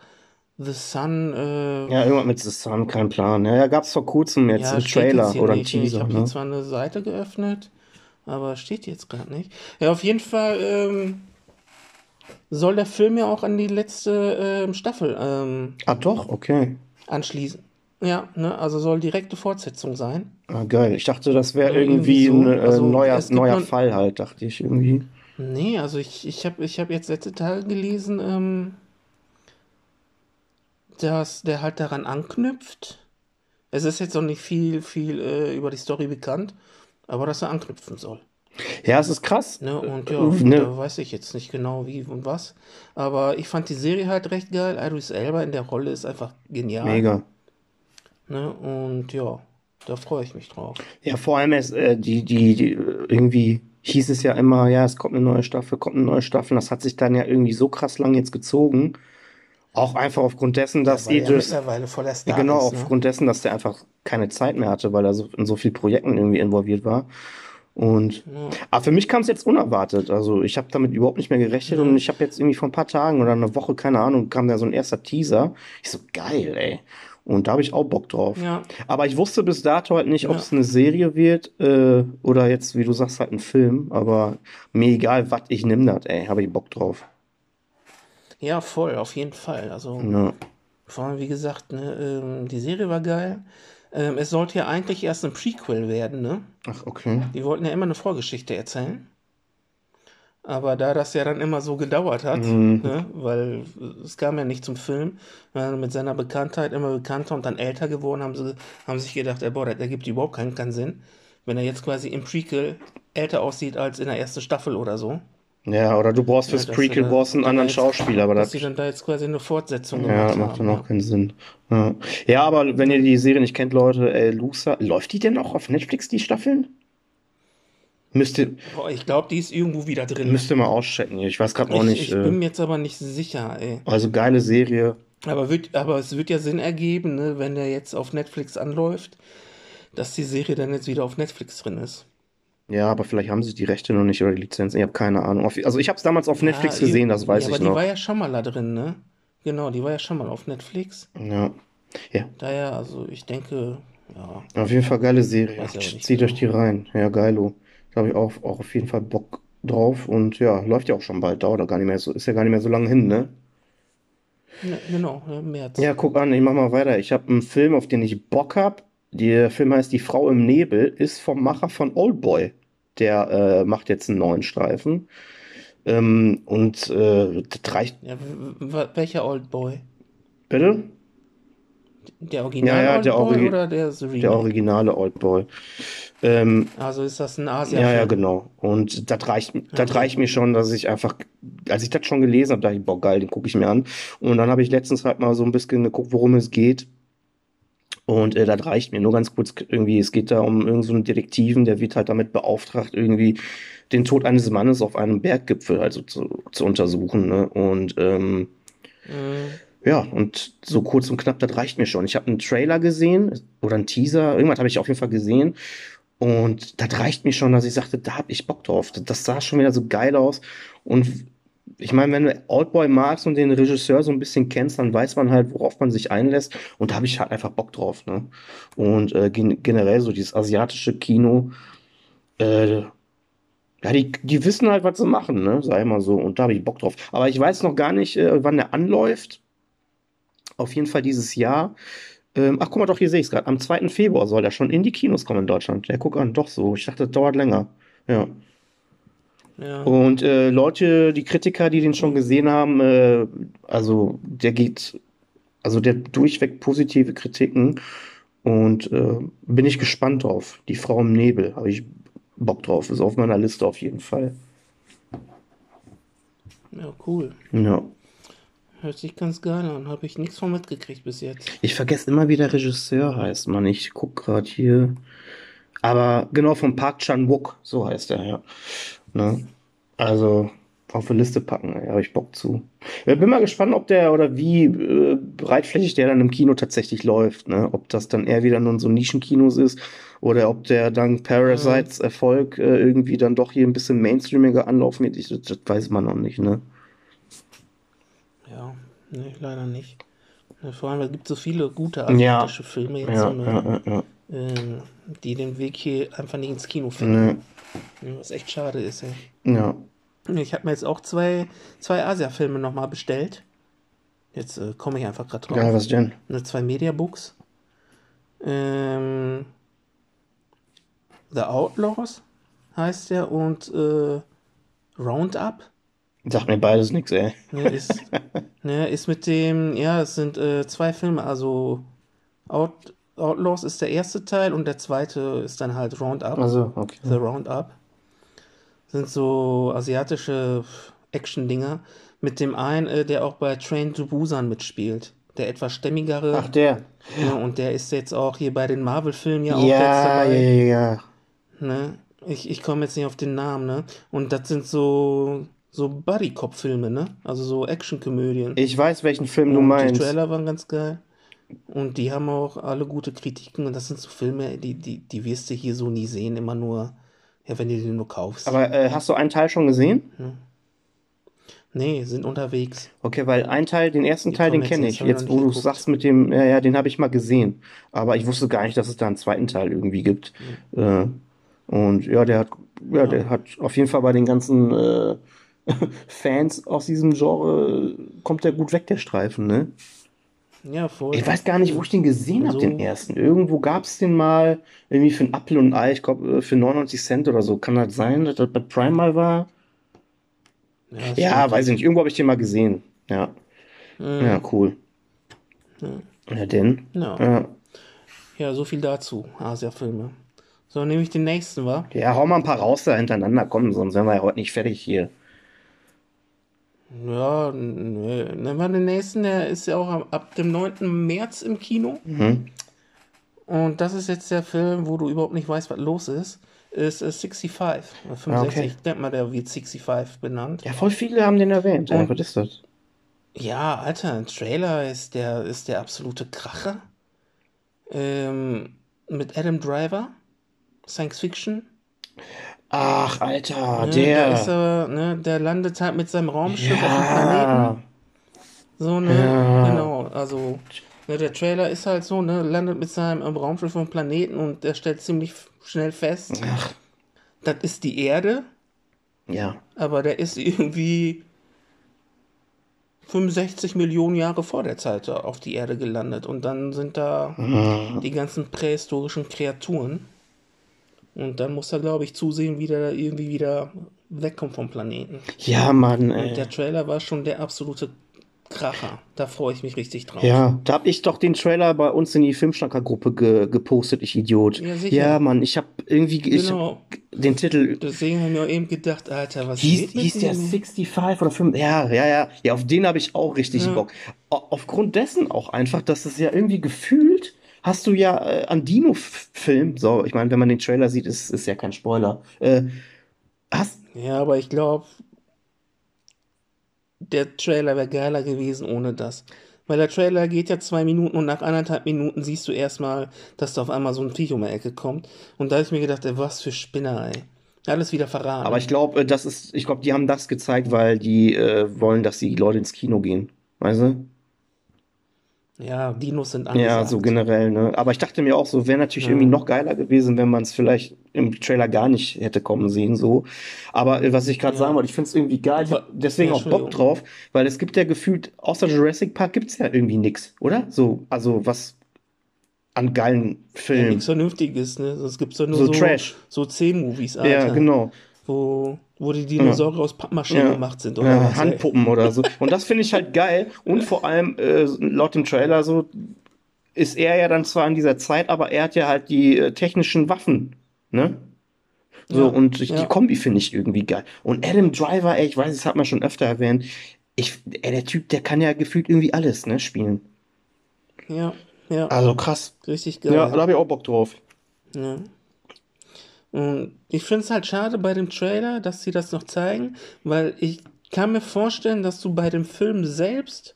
The Sun. Äh, Ja, irgendwas mit The Sun, kein Plan. Ja, ja, gab's vor kurzem jetzt ja, einen Trailer oder einen nicht. Ich Teaser, habe ne? hier zwar eine Seite geöffnet, aber steht jetzt gerade nicht. Ja, auf jeden Fall ähm, soll der Film ja auch an die letzte ähm, Staffel ähm, Ah, doch, okay. anschließen. Ja, ne, also soll direkte Fortsetzung sein. Ah, geil. Ich dachte, das wäre irgendwie irgendwie so. ein äh, Also, neuer, neuer Fall halt, dachte ich irgendwie. Nee, also ich, ich habe ich hab jetzt letzte Tage gelesen, ähm, dass der halt daran anknüpft. Es ist jetzt noch nicht viel, viel äh, über die Story bekannt, aber dass er anknüpfen soll. Ja, es ist krass. Ne? Und ja, Ne. da weiß ich jetzt nicht genau wie und was. Aber ich fand die Serie halt recht geil. Idris Elba in der Rolle ist einfach genial. Mega. Ne? Und ja, da freue ich mich drauf. Ja, vor allem es, äh, die, die, die, äh, irgendwie hieß es ja immer, ja, es kommt eine neue Staffel, kommt eine neue Staffel. Das hat sich dann ja irgendwie so krass lang jetzt gezogen. Auch einfach aufgrund dessen, dass er Idris, mittlerweile voll der ja, Star genau, ist, ne? aufgrund dessen, dass der einfach keine Zeit mehr hatte, weil er so in so vielen Projekten irgendwie involviert war. Und Ja. aber für mich kam es jetzt unerwartet. Also ich habe damit überhaupt nicht mehr gerechnet und ich habe jetzt irgendwie vor ein paar Tagen oder einer Woche, keine Ahnung, kam da so ein erster Teaser. Ich so, geil, ey. Und da habe ich auch Bock drauf. Ja. Aber ich wusste bis dato halt nicht, ob Ja. es eine Serie wird äh, oder jetzt, wie du sagst, halt ein Film. Aber mir egal, was ich nimm das, ey, habe ich Bock drauf. ja, voll, auf jeden Fall. Also. Ja. Vor allem, wie gesagt, ne, ähm, die Serie war geil. Ähm, es sollte ja eigentlich erst ein Prequel werden, ne? Ach, okay. Die wollten ja immer eine Vorgeschichte erzählen. Aber da das ja dann immer so gedauert hat, Mhm. ne, weil es kam ja nicht zum Film, äh, mit seiner Bekanntheit immer bekannter und dann älter geworden, haben sie haben sich gedacht, ey, boah, das ergibt überhaupt keinen, keinen Sinn, wenn er jetzt quasi im Prequel älter aussieht als in der ersten Staffel oder so. Ja, oder du brauchst Ja, fürs dass Prequel da- brauchst einen anderen Schauspieler, aber Dass das, sie dann da jetzt quasi eine Fortsetzung ja, macht haben. dann auch ja. keinen Sinn. Ja. ja, aber wenn ihr die Serie nicht kennt, Leute, ey, Lusa, läuft die denn auch auf Netflix, die Staffeln? Müsst ihr, Boah, ich glaube, die ist irgendwo wieder drin. müsst ihr mal auschecken. Ich weiß gerade auch Ich, nicht. ich bin Äh, mir jetzt aber nicht sicher, ey. also geile Serie. Aber, wird, aber es wird ja Sinn ergeben, ne, wenn der jetzt auf Netflix anläuft, dass die Serie dann jetzt wieder auf Netflix drin ist. Ja, aber vielleicht haben sie die Rechte noch nicht oder die Lizenz. Ich habe keine Ahnung. Also ich habe es damals auf Netflix Ja, gesehen, das weiß ja, ich aber die noch. war ja schon mal da drin, ne? Genau, die war ja schon mal auf Netflix. Ja. Ja, Daher, also ich denke, ja. auf jeden Fall geile Serie. Zieht euch genau. die rein. Ja, geilo. Da habe ich auch, auch auf jeden Fall Bock drauf. Und ja, läuft ja auch schon bald. Dauert gar nicht mehr so, ist ja gar nicht mehr so lange hin, ne? Ne, genau, im März. Ja, guck an, ich mach mal weiter. Ich habe einen Film, auf den ich Bock hab. Der Film heißt Die Frau im Nebel, ist vom Macher von Oldboy. Der äh, macht jetzt einen neuen Streifen. Ähm, und äh, das reicht. Ja, welcher Oldboy? Bitte? Der Original Ja, ja, der Oldboy Origi- oder der Remake? Der originale Oldboy. Ähm, Also ist das ein ja, ja, Asia-Film? genau. Und das reicht, das Okay. reicht mir schon, dass ich einfach, als ich das schon gelesen habe, dachte ich, boah, geil, den gucke ich mir an. Und dann habe ich letztens halt mal so ein bisschen geguckt, worum es geht. Und äh, das reicht mir nur ganz kurz irgendwie. Es geht da um irgendeinen so einen Detektiven, der wird halt damit beauftragt, irgendwie den Tod eines Mannes auf einem Berggipfel also zu, zu untersuchen. Ne? Und ähm, Mhm. ja, und so kurz und knapp, das reicht mir schon. Ich habe einen Trailer gesehen oder einen Teaser, irgendwas habe ich auf jeden Fall gesehen. Und das reicht mir schon, dass ich sagte, da habe ich Bock drauf. Das sah schon wieder so geil aus. Und ich meine, wenn du Oldboy magst und den Regisseur so ein bisschen kennst, dann weiß man halt, worauf man sich einlässt. Und da habe ich halt einfach Bock drauf. Ne? Und äh, gen generell so dieses asiatische Kino, äh, Ja, die, die wissen halt, was sie machen, ne? Ich mal so. Und da habe ich Bock drauf. Aber ich weiß noch gar nicht, äh, wann der anläuft. Auf jeden Fall dieses Jahr. Ähm, ach, guck mal, doch, hier sehe ich es gerade. Am 2. Februar soll der schon in die Kinos kommen in Deutschland. Ja, guck an, doch so. Ich dachte, das dauert länger. Ja. Ja. Und äh, Leute, die Kritiker, die den schon gesehen haben, äh, also der geht, also der durchweg positive Kritiken. Und äh, bin ich gespannt drauf. Die Frau im Nebel, habe ich Bock drauf. Ist auf meiner Liste auf jeden Fall. Ja, cool. Ja. Hört sich ganz geil an. Habe ich nichts von mitgekriegt bis jetzt. Ich vergesse immer, wie der Regisseur heißt, Mann. Ich guck gerade hier. Aber genau, von Park Chan-wook, so heißt er, ja. Ne? Also auf die Liste packen, da habe ich Bock zu. Ich bin mal gespannt, ob der oder wie äh, breitflächig der dann im Kino tatsächlich läuft. Ne? Ob das dann eher wieder nur so Nischenkinos ist oder ob der dank Parasites Erfolg äh, irgendwie dann doch hier ein bisschen mainstreamiger anlaufmäßig ist. Das weiß man noch nicht, ne? Ja, nee, leider nicht. Vor allem, es gibt so viele gute Ja. asiatische Filme jetzt, Ja, so, ne, ja, ja, ja. Ähm, die den Weg hier einfach nicht ins Kino finden. Nee, Was echt schade ist, ey. ja. Ich habe mir jetzt auch zwei, zwei Asia-Filme nochmal bestellt. Jetzt äh, komme ich einfach gerade drauf. Ja, was denn? Ne, zwei Mediabooks. Ähm, The Outlaws heißt der und äh, Roundup. Sagt mir beides nichts, ey. Ne, ist, (laughs) ne, ist mit dem, ja, es sind äh, zwei Filme, also Out, Outlaws ist der erste Teil und der zweite ist dann halt Roundup. Also, okay. The Roundup. Sind so asiatische Action-Dinger. Mit dem einen, äh, der auch bei Train to Busan mitspielt. Der etwas stämmigere. Ach, der. Ja, und der ist jetzt auch hier bei den Marvel-Filmen ja auch Ja, ja, dabei. ja, ja. Ne? Ich, ich komme jetzt nicht auf den Namen, ne? Und das sind so, so Buddy-Cop-Filme, ne? Also so Action-Komödien. Ich weiß, welchen Film du Und die meinst. Trailer waren ganz geil. Und die haben auch alle gute Kritiken. Und das sind so Filme, die, die, die wirst du hier so nie sehen. Immer nur, ja, wenn du die nur kaufst. Aber äh, hast du einen Teil schon gesehen? nee, sind unterwegs. Okay, weil ein Teil, den ersten Die Teil, den kenne ich. Jetzt, wo du sagst mit dem, ja, ja, den habe ich mal gesehen. Aber ich wusste gar nicht, dass es da einen zweiten Teil irgendwie gibt. Äh, und ja, der hat, ja, der hat auf jeden Fall bei den ganzen äh, (laughs) Fans aus diesem Genre kommt der gut weg, der Streifen, ne? Ja, voll. Ich weiß gar nicht, wo ich den gesehen habe, So. den ersten. Irgendwo gab es den mal irgendwie für ein Apfel und ein Ei, ich glaube für 99 Cent oder so. Kann das sein, dass das bei Prime mal war? Ja, Ja, weiß ich nicht. Irgendwo habe ich den mal gesehen. Ja. Mhm. Ja, cool. Ja, denn? Ja. Ja. Ja, so viel dazu. Asia-Filme. So, nehme ich den nächsten, wa? ja, hau mal ein paar raus da hintereinander. Komm, sonst wären wir ja heute nicht fertig hier. Ja, nee. Nehmen wir den nächsten, der ist ja auch ab dem 9. März im Kino. Mhm. Und das ist jetzt der Film, wo du überhaupt nicht weißt, was los ist. Ist äh, 65 oder 65. Ah, okay. Ich denke mal, der wird 65 benannt. Ja, voll viele haben den erwähnt. Ja, Und- was ist das? Ja, Alter, ein Trailer ist der, ist der absolute Kracher. Ähm, mit Adam Driver. Science Fiction. Ach, Alter, Ne, der. ist aber, ne, der landet halt mit seinem Raumschiff auf dem Planeten. ja. So, ne, Ja. genau, also, ne, der Trailer ist halt so, ne, landet mit seinem Raumschiff auf dem Planeten und der stellt ziemlich schnell fest, Ach, das ist die Erde, ja. aber der ist irgendwie 65 Millionen Jahre vor der Zeit auf die Erde gelandet und dann sind da Mhm. die ganzen prähistorischen Kreaturen und dann muss er, glaube ich, zusehen, wie der irgendwie wieder wegkommt vom Planeten. Ja, Mann, Und ey. der Trailer war schon der absolute Kracher. Da freue ich mich richtig drauf. Ja, da hab ich doch den Trailer bei uns in die Filmschnacker-Gruppe ge gepostet, ich Idiot. Ja, sicher. Ja, Mann, ich hab irgendwie ich Genau. hab den Titel. Deswegen haben wir auch eben gedacht, Alter, was Hieß, hieß der dem? 65 oder 5? Ja, ja, ja. Ja, auf den habe ich auch richtig Ja. Bock. Aufgrund dessen auch einfach, dass es ja irgendwie gefühlt, hast du ja äh, an Dino-Film, so, ich meine, wenn man den Trailer sieht, ist, ist ja kein Spoiler. Äh, hast, Ja, aber ich glaube, der Trailer wäre geiler gewesen ohne das. Weil der Trailer geht ja zwei Minuten und nach anderthalb Minuten siehst du erstmal, dass da auf einmal so ein Viech um die Ecke kommt. Und da habe ich mir gedacht, ey, was für Spinner, ey. Alles wieder verraten. aber ich glaube, das ist, ich glaube, die haben das gezeigt, weil die äh, wollen, dass die Leute ins Kino gehen. Weißt du? Ja, Dinos sind Ja, angesagt. so generell, ne? Aber ich dachte mir auch, so wäre natürlich Ja. irgendwie noch geiler gewesen, wenn man es vielleicht im Trailer gar nicht hätte kommen sehen, so. Aber äh, was ich gerade Ja. sagen wollte, ich finde es irgendwie geil. Ich hab deswegen Ja, auch Bock drauf, weil es gibt ja gefühlt, außer Jurassic Park gibt's ja irgendwie nix, oder? So, also was an geilen Ja, Filmen. nichts Vernünftiges, ne? Es gibt so nur So so, Trash. so C-Movies, Ja, Alter. genau. Wo, wo die Dinosaurier aus Pappmaché Ja. gemacht sind, oder Ja, was, ey? Handpuppen oder so. (laughs) Und das finde ich halt geil. Und vor allem, äh, laut dem Trailer so, ist er ja dann zwar in dieser Zeit, aber er hat ja halt die äh, technischen Waffen, ne? So, Ja, und ich, die ja. Kombi finde ich irgendwie geil. Und Adam Driver, ey, ich weiß, das hat man schon öfter erwähnt. Ich, ey, der Typ, der kann ja gefühlt irgendwie alles, ne, spielen. Ja, ja, Also krass. richtig geil. Ja, da habe ich auch Bock drauf. Ja. Ich finde es halt schade bei dem Trailer, dass sie das noch zeigen, weil ich kann mir vorstellen, dass du bei dem Film selbst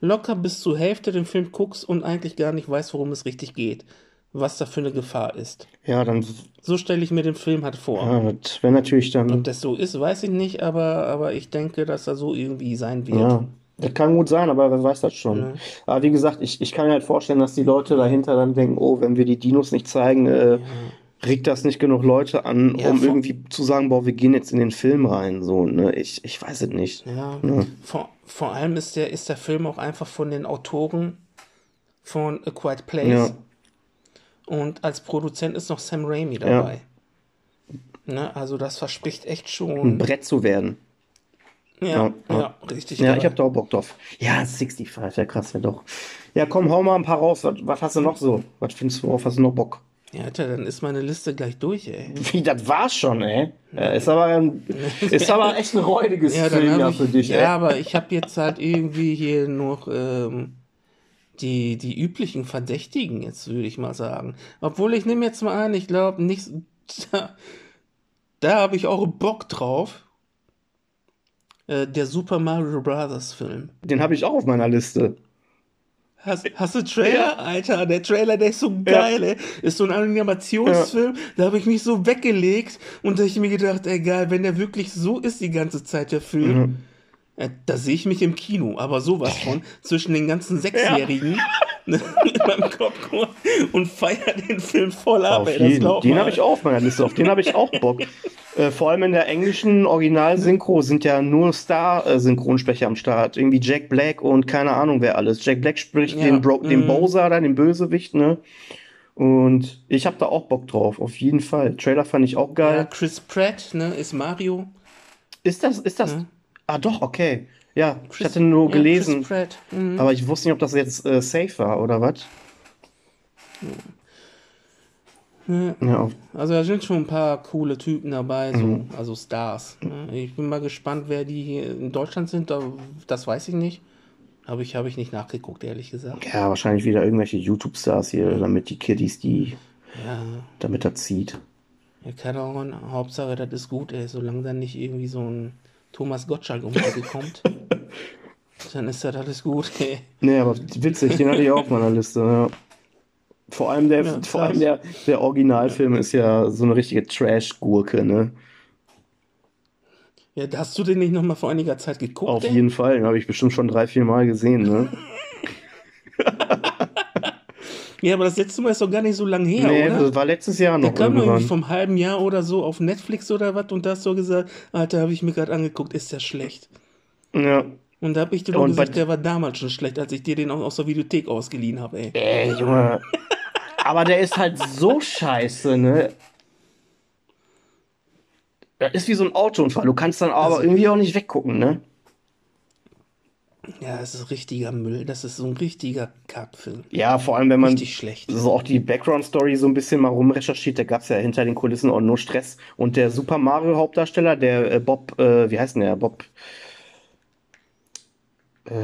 locker bis zur Hälfte den Film guckst und eigentlich gar nicht weißt, worum es richtig geht, was da für eine Gefahr ist. Ja, dann, So stelle ich mir den Film halt vor. ja, das wäre natürlich dann, Ob das so ist, weiß ich nicht, aber, aber ich denke, dass er so irgendwie sein wird. ja. Das kann gut sein, aber wer weiß das schon. Ja. Aber wie gesagt, ich, ich kann mir halt vorstellen, dass die Leute dahinter dann denken, oh, wenn wir die Dinos nicht zeigen, äh, regt das nicht genug Leute an, Ja, um irgendwie zu sagen, boah, wir gehen jetzt in den Film rein. So, ne? Ich, ich weiß es nicht. Ja, Ja. Vor, vor allem ist der, ist der Film auch einfach von den Autoren von A Quiet Place. Ja. Und als Produzent ist noch Sam Raimi dabei. Ne, also das verspricht echt Ein schon. Brett zu werden. Ja, ja, ja, ja. richtig Ja, geil. ich hab da auch Bock drauf. Ja, 65, ja krass, ja doch. Ja, komm, hau mal ein paar raus. Was, was hast du noch so? Was findest du auf? Hast du noch Bock? Ja, Alter, dann ist meine Liste gleich durch, ey. (laughs) Wie, das war's schon, ey. Ja, ist, aber ein, (laughs) ist aber echt ein räudiges Ja, Film ja für dich, ja, ey. aber ich habe jetzt halt irgendwie hier noch ähm, die, die üblichen Verdächtigen, jetzt würde ich mal sagen. Obwohl ich nehme jetzt mal an, ich glaube nicht, da, da habe ich auch Bock drauf. Äh, der Super Mario Brothers Film. Den habe ich auch auf meiner Liste. Hast, hast du Trailer? Ja. Alter, der Trailer, der ist so geil, ey. Ist so ein Animationsfilm, da habe ich mich so weggelegt und da hab ich mir gedacht, ey geil, wenn der wirklich so ist die ganze Zeit, der Film, Mhm. äh, da sehe ich mich im Kino, aber sowas von, (laughs) zwischen den ganzen Sechsjährigen (laughs) mit meinem Popcorn und feier den Film voll ab, Auf ey, jeden. Den habe ich auch auf meiner Liste. Auf den habe ich auch Bock. (laughs) äh, vor allem in der englischen Originalsynchro sind ja nur Star-Synchronsprecher am Start. Irgendwie Jack Black und keine Ahnung wer alles. Jack Black spricht Ja, den, Bro den mhm. Bowser, dann den Bösewicht, ne? Und ich habe da auch Bock drauf, auf jeden Fall. Trailer fand ich auch Ja, geil. Chris Pratt, ne, ist Mario. Ist das, ist das? Ja. Ah, doch, okay. Ja, ich Chris- hatte nur ja, gelesen. Mhm. aber ich wusste nicht, ob das jetzt äh, safe war oder was. Ja. Ja, Also da sind schon ein paar coole Typen dabei, so, Mhm. also Stars. ne? Ich bin mal gespannt, wer die hier in Deutschland sind. da- Das weiß ich nicht. Habe ich, habe ich nicht nachgeguckt, ehrlich gesagt. ja, wahrscheinlich wieder irgendwelche YouTube-Stars hier, damit die Kiddies die, Ja, damit er zieht. ja keine Ahnung. Hauptsache, das ist gut, ey. Solange dann nicht irgendwie so ein Thomas Gottschalk um kommt, (laughs) dann ist das alles gut, ey. Nee, aber witzig, den hatte ich auch auf meiner Liste. Ja. Vor allem der, Ja, vor allem der, der Originalfilm ist ja so eine richtige Trash-Gurke, ne? Ja, hast du den nicht noch mal vor einiger Zeit geguckt, Auf ey? jeden Fall, den habe ich bestimmt schon drei, vier Mal gesehen, ne? (laughs) Ja, aber das letzte Mal ist doch gar nicht so lange her, nee, oder? das war letztes Jahr Der noch kam doch irgendwie irgendwann. vom halben Jahr oder so auf Netflix oder was und da hast du gesagt, Alter, habe ich mir gerade angeguckt, ist der schlecht. Ja. Und da habe ich dir Und gesagt, der war damals schon schlecht, als ich dir den auch aus der Videothek ausgeliehen habe, ey. Ey, Junge. (laughs) Aber der ist halt so scheiße, ne? Das ist wie so ein Autounfall. Du kannst dann aber Also- irgendwie auch nicht weggucken, ne? Ja, das ist richtiger Müll. Das ist so ein richtiger Kackfilm. Ja, vor allem, wenn man Richtig schlecht. so auch die Background-Story so ein bisschen mal rumrecherchiert, da gab es ja hinter den Kulissen auch nur Stress. Und der Super Mario-Hauptdarsteller, der äh, Bob, äh, wie heißt denn der? Bob.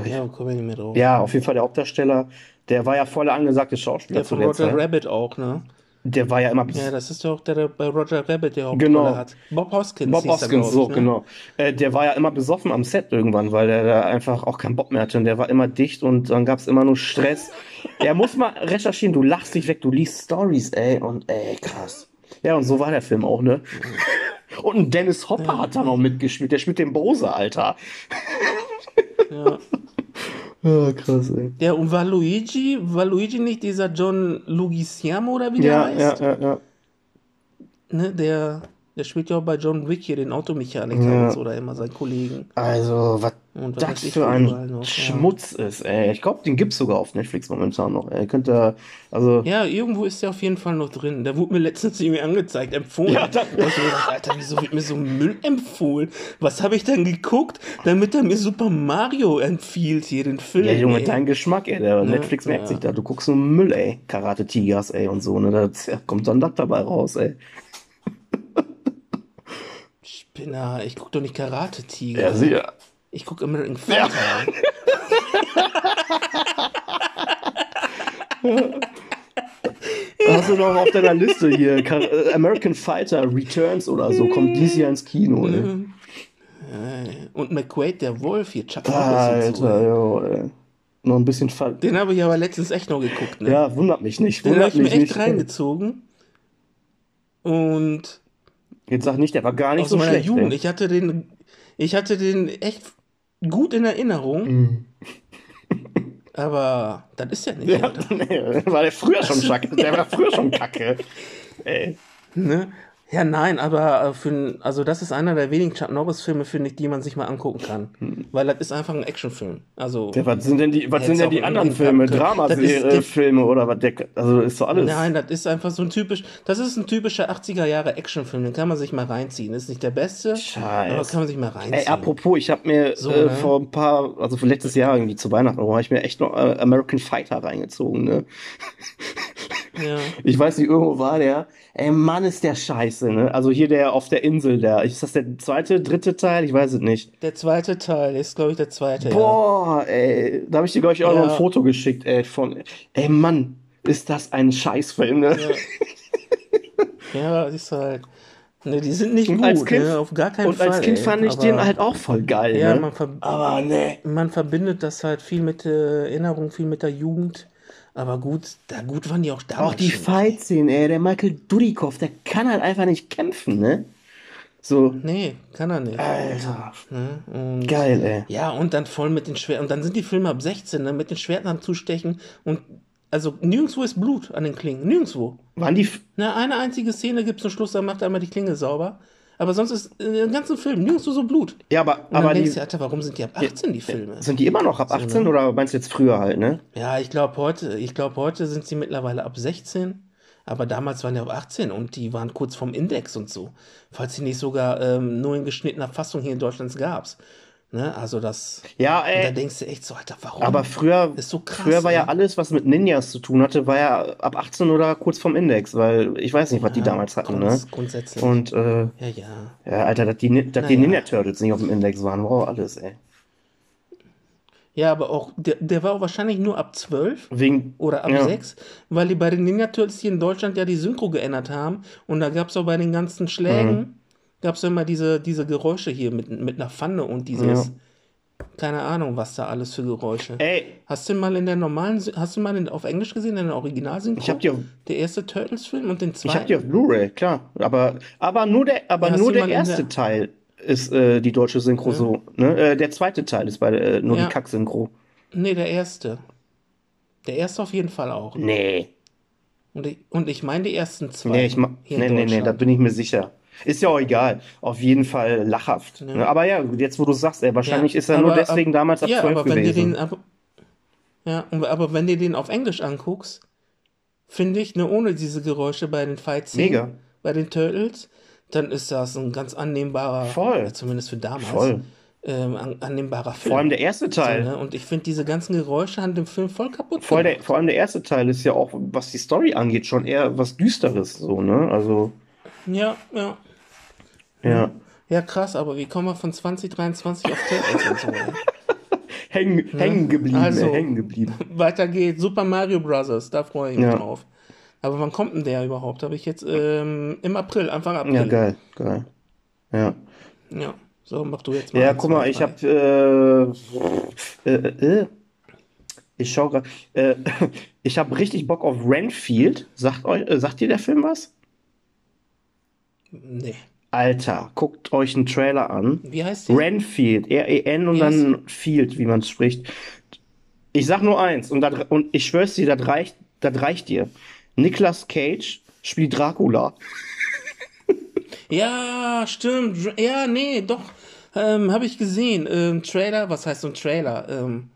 Ja, komm ich nicht mehr drauf. Ja, auf jeden Fall der Hauptdarsteller, der war ja voll der angesagte Schauspieler Der zu von der Roger Zeit. Rabbit auch, ne? Der war ja immer Ja, das ist doch der, der bei Roger Rabbit der Hauptrolle Genau. hat. Bob Hoskins. Bob Hoskins, so, ne? genau. Äh, der war ja immer besoffen am Set irgendwann, weil der da einfach auch keinen Bock mehr hatte. Und der war immer dicht und dann gab es immer nur Stress. Er muss mal recherchieren, du lachst dich weg, du liest Stories, ey, und ey, krass. Ja, und so war der Film auch, ne? Und ein Dennis Hopper hat da noch mitgespielt, der spielt den Bowser, Alter. Ja. Ja, krass, ey. Ja, und war Luigi, war Luigi nicht dieser John Lugisiamo oder wie der Ja, heißt? ja, ja, ja. Ne, der, der spielt ja auch bei John Wick hier den Automechaniker Ja. und so, immer seinen Kollegen. Also, was Und was das für ein noch, ja. Schmutz ist, ey. Ich glaube, den gibt's sogar auf Netflix momentan noch, ey. Könnt ihr, also, Ja, irgendwo ist der auf jeden Fall noch drin. Der wurde mir letztens irgendwie angezeigt, empfohlen. Ja, Da ich mir gedacht, Alter, wieso wird mir so Müll empfohlen? Was habe ich dann geguckt, damit er mir Super Mario empfiehlt, hier den Film? ja, Junge, ey? dein Geschmack, ey. Der Netflix merkt ja. sich da. Du guckst nur Müll, ey. Karate Tigers, ey, und so, ne. Da ja, kommt dann das dabei raus, ey. Spinner, ich guck doch nicht Karate-Tiger. Ja, sicher. Ich guck American Fighter. Hast du noch auf deiner Liste hier äh, American Fighter Returns oder so, kommt dieses Jahr ins Kino, ey. Äh, Und McQuaid, der Wolf hier, Chuck Norris und so. Alter, jo, ey. Noch ein bisschen Fall. Den habe ich aber letztens echt noch geguckt. Ne? Ja, wundert mich nicht. Den habe Wundert ich mir echt nicht. reingezogen. Und Jetzt sag nicht, der war gar nicht aus so meiner schlecht. Jugend, ey. ich hatte den, ich hatte den echt gut in Erinnerung. Mhm. (laughs) Aber das ist ja nicht. Ja, (laughs) nee, war der früher schon kacke. Der war früher schon (laughs) kacke. Ey. Ne? Ja, nein, aber äh, für, also das ist einer der wenigen Chuck Norris-Filme, finde ich, die man sich mal angucken kann. Weil das ist einfach ein Actionfilm. Also, Hm. Ja, was sind denn die, was sind denn die anderen Filme? Drama-Filme oder was? Der, also ist so alles. nein, das ist einfach so ein typisch, das ist ein typischer 80er Jahre Actionfilm, den kann man sich mal reinziehen. Ist nicht der beste, Scheiß. aber kann man sich mal reinziehen. Ey, apropos, ich habe mir So, äh, ne? vor ein paar, also für letztes Jahr irgendwie zu Weihnachten, habe ich mir echt noch äh, American Fighter reingezogen, ne? (laughs) ja. Ich weiß nicht, irgendwo war der. Ey, Mann, ist der scheiße, ne? Also hier der auf der Insel, der. Ist das der zweite, dritte Teil? Ich weiß es nicht. Der zweite Teil ist, glaube ich, der zweite. Ja. Boah, ey. Da habe ich dir, glaube ich, auch noch Ja. ein Foto geschickt, ey, von. Ey, Mann, ist das ein Scheißfilm, ne? (laughs) Ja, ist halt. Ne, die sind nicht Und gut, als Kind- ne? auf gar keinen Und Fall. als Kind ey. fand ich Aber- den halt auch voll geil, Ja, ne? man, Aber ne. man verbindet das halt viel mit der Erinnerung, viel mit der Jugend. Aber gut, da gut waren die auch damals. Auch die. Fight-Szenen, ey, der Michael Dudikoff, der kann halt einfach nicht kämpfen, ne? So. Nee, kann er nicht. Alter. Ne? Geil, ey. Ja, und dann voll mit den Schwerten. Und dann sind die Filme ab 16, ne? mit den Schwerten am Zustechen. Und also nirgendwo ist Blut an den Klingen. Nirgendwo. Waren die. F- Ne, eine einzige Szene gibt es zum Schluss, da macht er einmal die Klinge sauber. Aber sonst ist in dem ganzen Film nirgendwo so Blut. Ja, aber, aber denkst die. du, Alter, warum sind die ab 18, die Filme? Sind die immer noch ab 18 oder meinst du jetzt früher halt, ne? Ja, ich glaube heute, ich glaube heute sind sie mittlerweile ab 16, aber damals waren die ab 18 und die waren kurz vorm Index und so. Falls sie nicht sogar ähm, nur in geschnittener Fassung hier in Deutschland gab's. Ne? Also das. Ja, Und da ey. denkst du echt so, Alter, warum? Aber früher, Ist so krass, früher war ja ey. alles, was mit Ninjas zu tun hatte, war ja ab 18 oder kurz vorm Index, weil ich weiß nicht, was die Ja, damals hatten, ne? grunds- Grundsätzlich. Und, äh, ja, ja. ja, Alter, dass die, dass die Naja. Ninja Turtles nicht auf dem Index waren, wow, alles, ey. Ja, aber auch, der, der war auch wahrscheinlich nur ab 12 Wegen, oder ab Ja. 6, weil die bei den Ninja Turtles hier in Deutschland ja die Synchro geändert haben. Und da gab es auch bei den ganzen Schlägen, Mhm. Gab es immer diese, diese Geräusche hier mit, mit einer Pfanne und dieses, keine Ahnung, was da alles für Geräusche. ey, Hast du mal in der normalen, hast du mal in, auf Englisch gesehen, in der Originalsynchro? Ich hab die auf- Der erste Turtles-Film und den ich zweiten? hab die auf Blu-ray, klar. Aber, aber nur der, aber Ja, nur der erste der- Teil ist äh, die deutsche Synchro so, ne? Äh, der zweite Teil ist bei äh, nur Ja. die Kack-Synchro. Nee, der erste. Der erste auf jeden Fall auch. Nee. Und ich, und ich meine die ersten zwei. Nee, ich ma hier nee, in nee, nee, da bin ich mir sicher. Ist ja auch egal. Auf jeden Fall lachhaft. Ne? Aber ja, jetzt wo du sagst, ey, wahrscheinlich Ja, ist er nur aber- deswegen damals ab ja, 12 aber wenn gewesen. du den, aber, ja, aber wenn du den auf Englisch anguckst, finde ich, ne, ohne diese Geräusche bei den Fight Mega. bei den Turtles, dann ist das ein ganz annehmbarer, Voll. ja, zumindest für damals, Voll. ähm, an, annehmbarer Film. Vor allem der erste Teil. so, ne? Und ich finde diese ganzen Geräusche haben den Film voll kaputt Vor, der, gemacht. vor allem der erste Teil ist ja auch, was die Story angeht, schon eher was Düsteres, so, ne? Also, Ja, ja. ja. Ja, krass, aber wie kommen wir von 2023 auf Turtles und so? ey? (laughs) Hängen, hängen geblieben, Also- hängen geblieben. (laughs) Weiter geht's. Super Mario Bros. Da freue ich mich Ja. drauf. Aber wann kommt denn der überhaupt? Habe ich jetzt ähm, im April, Anfang April. Ja, geil, geil. Ja. Ja. So, mach du jetzt mal. Ja, guck mal, ich habe äh, äh, äh, ich schau gerade, äh, (laughs) ich habe richtig Bock auf Renfield. Sagt euch, äh, sagt dir der Film was? Nee. Alter, guckt euch einen Trailer an. Wie heißt der? Renfield, R-E-N und Wie dann Field, wie man es spricht. Ich sag nur eins und, das, und ich schwör's dir, das reicht, das reicht dir. Nicolas Cage spielt Dracula. Ja, stimmt. Ja, nee, doch. Ähm, habe ich gesehen. Ähm, Trailer, was heißt so ein Trailer? Ähm,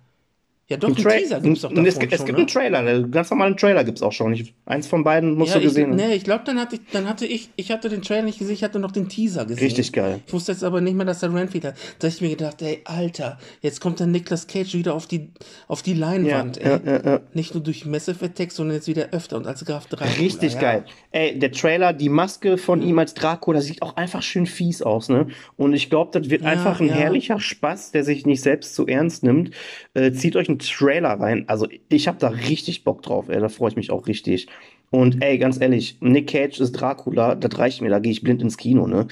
ja, doch, Ein Teaser gibt's doch es, davon es schon, gibt ne? einen Trailer, einen ganz normalen Trailer gibt's auch schon. Ich, eins von beiden musst Ja, du ich, gesehen haben. nee, ich glaube, dann hatte ich, dann hatte ich, ich hatte den Trailer nicht gesehen, ich hatte noch den Teaser gesehen. Richtig geil. Ich wusste jetzt aber nicht mehr, dass der Renfield hat. Da hab ich mir gedacht, ey, Alter, jetzt kommt der Nicolas Cage wieder auf die, auf die Leinwand, Ja, ey. ja. Nicht nur durch Massive Attack, sondern jetzt wieder öfter und als Graf Dracula. Richtig geil. Ey, der Trailer, die Maske von ihm als Dracula sieht auch einfach schön fies aus, ne? Und ich glaube, das wird einfach ein herrlicher Spaß, der sich nicht selbst zu ernst nimmt. Äh, zieht euch einen Trailer rein. Also, ich habe da richtig Bock drauf, ey. Da freue ich mich auch richtig. Und ey, ganz ehrlich, Nick Cage ist Dracula, das reicht mir, da gehe ich blind ins Kino, ne?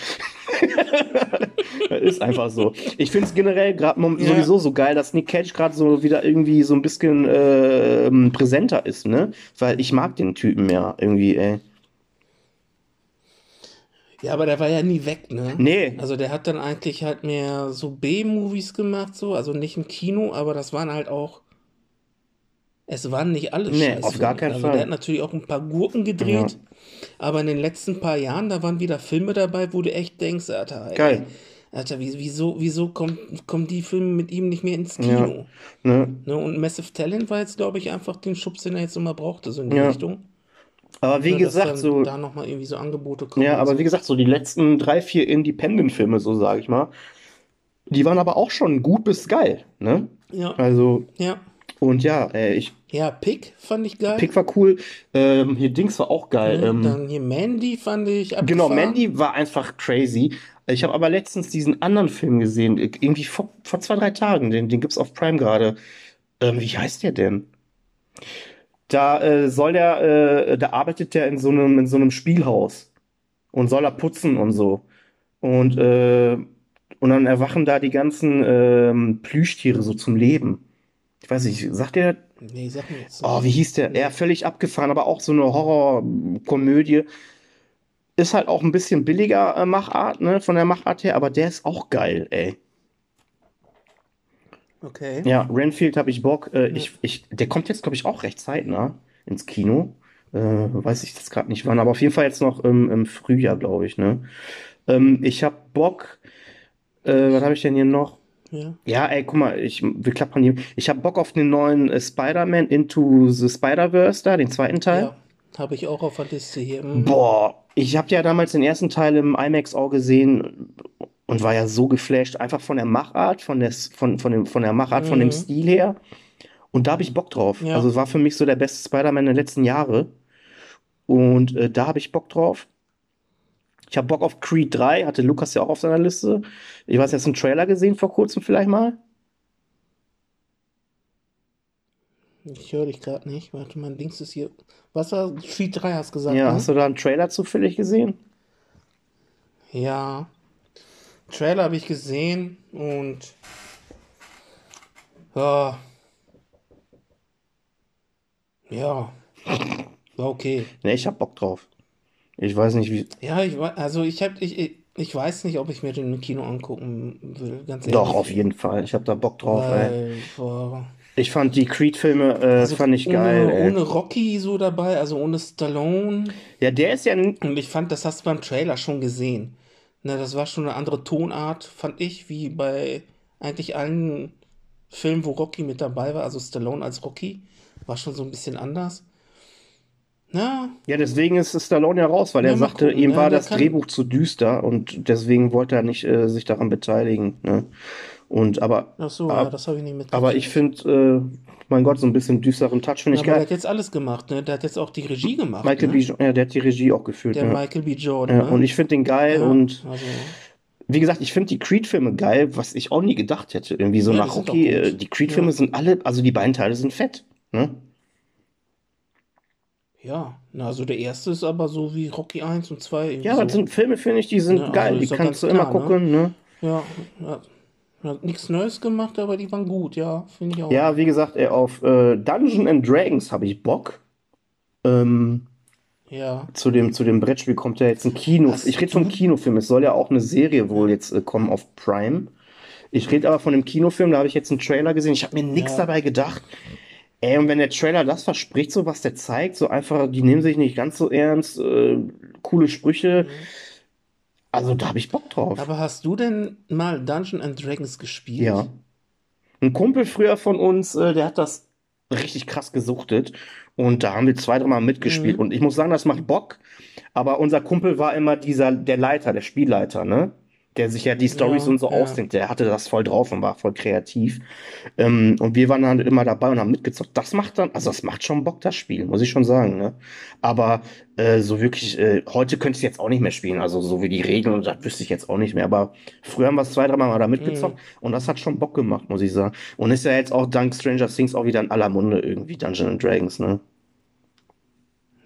das (laughs) ist einfach so. Ich finde es generell gerade Ja. sowieso so geil, dass Nick Cage gerade so wieder irgendwie so ein bisschen äh, präsenter ist, ne? Weil ich mag den Typen ja irgendwie, ey. Ja, aber der war ja nie weg, ne? Nee. Also der hat dann eigentlich halt mehr so B-Movies gemacht, so, also nicht im Kino, aber das waren halt auch. Es waren nicht alle Nee, Scheißfilme. auf gar keinen also Fall. Der hat natürlich auch ein paar Gurken gedreht, aber in den letzten paar Jahren, da waren wieder Filme dabei, wo du echt denkst, Alter, ey, Geil. Alter, wie- wieso, wieso kommt, kommen die Filme mit ihm nicht mehr ins Kino? Ne? Ne? Und Massive Talent war jetzt, glaube ich, einfach den Schubs, den er jetzt immer brauchte, so in die Ja. Richtung. Aber wie Ne, dass gesagt, so. da nochmal irgendwie so Angebote kommen. Ja, aber so. wie gesagt, so die letzten drei, vier Independent-Filme, so sage ich mal, die waren aber auch schon gut bis geil, ne? Ja, Also, ja. und ja, ey, ich, Ja, Pick fand ich geil. Pick war cool, ähm, hier Dings war auch geil. Ne? Ähm, Dann hier Mandy fand ich genau, abgefahren. Mandy war einfach crazy. Ich habe aber letztens diesen anderen Film gesehen, irgendwie vor, vor zwei, drei Tagen, den, den gibt's auf Prime gerade. Ähm, wie heißt der denn? Da äh, soll der, äh, da arbeitet der in so einem, in so einem Spielhaus und soll da putzen und so. Und, äh, und dann erwachen da die ganzen ähm, Plüschtiere so zum Leben. Ich weiß nicht, sagt der, Nee, sag mir jetzt. Oh, wie hieß der? Ja, völlig abgefahren, aber auch so eine Horrorkomödie. Ist halt auch ein bisschen billiger äh, Machart, ne, von der Machart her, aber der ist auch geil, ey. Okay. Ja, Renfield habe ich Bock. Äh, ich, ich, der kommt jetzt, glaube ich, auch recht zeitnah ins Kino. Äh, weiß ich jetzt gerade nicht wann, aber auf jeden Fall jetzt noch im, im Frühjahr, glaube ich, ne. Ähm, ich habe Bock. Äh, was habe ich denn hier noch? Ja. Ja, ey, guck mal, ich, wir klappern hier. Ich habe Bock auf den neuen äh, Spider-Man Into the Spider-Verse da, den zweiten Teil. Ja. Habe ich auch auf der Liste hier. Mhm. Boah, ich habe ja damals den ersten Teil im IMAX auch gesehen und war ja so geflasht, einfach von der Machart, von der, von, von dem, von der Machart, von dem Mhm. Stil her. Und da habe ich Bock drauf. Ja. Also es war für mich so der beste Spider-Man der letzten Jahre. Und äh, da habe ich Bock drauf. Ich habe Bock auf Creed 3, hatte Lukas ja auch auf seiner Liste. Ich weiß, hast du einen Trailer gesehen vor kurzem vielleicht mal? Ich höre dich gerade nicht. Warte, mein Dings ist hier. Was war Street 3 hast gesagt? Ja, ne? hast du da einen Trailer zufällig gesehen? Ja. Trailer habe ich gesehen und. Ja. Ja. War okay. Ne, ich hab Bock drauf. Ich weiß nicht, wie. Ja, ich wei- also ich habe ich, ich, weiß nicht, ob ich mir den im Kino angucken will, ganz ehrlich. Doch, auf jeden Fall. Ich hab da Bock drauf, ey. Weil, boah, Ich fand die Creed-Filme, äh, also fand ich ohne, geil, ey. ohne Rocky so dabei, also ohne Stallone. Ja, der ist ja. Und ich fand, das hast du beim Trailer schon gesehen. Ne, das war schon eine andere Tonart, fand ich, wie bei eigentlich allen Filmen, wo Rocky mit dabei war. Also Stallone als Rocky war schon so ein bisschen anders. Na, Ja, deswegen ist Stallone ja raus, weil er Ja, mal sagte, gucken, ihm ja, war der das kann- Drehbuch zu düster und deswegen wollte er nicht äh, sich daran beteiligen. Ne? Und aber, ach so, Ab- ja, das habe ich nicht mitgekriegt. aber ich finde, äh, mein Gott, so ein bisschen düsteren Touch finde Ja, ich aber der geil. hat jetzt alles gemacht, ne? Der hat jetzt auch die Regie gemacht. Michael ne? B. Jo- ja, der hat die Regie auch geführt. Der ja. Michael B. Jordan, Ja, ne? und ich finde den geil Ja, und also, wie gesagt, ich finde die Creed-Filme geil, was ich auch nie gedacht hätte. Irgendwie so Ja, nach Rocky, äh, die Creed-Filme Ja. sind alle, also die beiden Teile sind fett. Ne? ja, na, also der erste ist aber so wie Rocky 1 und 2. irgendwie Ja, aber das so. sind Filme, finde ich, die sind Ja, also geil. ist Die kannst du immer klar, ne? gucken. Ne? Ja, ja, hat nichts Neues gemacht, aber die waren gut, ja, finde ich auch. Ja, wie gesagt, ey, auf äh, Dungeons and Dragons habe ich Bock. Ähm, Ja, zu dem, zu dem Brettspiel kommt ja jetzt ein Kino. Hast Ich rede vom Kinofilm. Es soll ja auch eine Serie wohl jetzt äh, kommen auf Prime. Ich rede aber von dem Kinofilm, da habe ich jetzt einen Trailer gesehen. Ich habe mir nichts Ja. dabei gedacht. Ey, und wenn der Trailer das verspricht, so was der zeigt, so einfach, die nehmen sich nicht ganz so ernst, äh, coole Sprüche. Also da habe ich Bock drauf. Aber hast du denn mal Dungeons and Dragons gespielt? Ja. Ein Kumpel früher von uns, äh, der hat das richtig krass gesuchtet. Und da haben wir zwei, dreimal mitgespielt. Mhm. Und ich muss sagen, das macht Bock. Aber unser Kumpel war immer dieser, der Leiter, der Spielleiter, ne? Der sich ja die Stories Ja, und so ja. ausdenkt. Der hatte das voll drauf und war voll kreativ. Ähm, und wir waren dann immer dabei und haben mitgezockt. Das macht dann, also das macht schon Bock, das Spiel, muss ich schon sagen, ne? Aber äh, so wirklich, äh, heute könnte ich es jetzt auch nicht mehr spielen. Also so wie die Regeln und das wüsste ich jetzt auch nicht mehr. Aber früher haben wir es zwei, dreimal mal da mitgezockt und das hat schon Bock gemacht, muss ich sagen. Und ist ja jetzt auch dank Stranger Things auch wieder in aller Munde irgendwie Dungeons and Dragons, ne?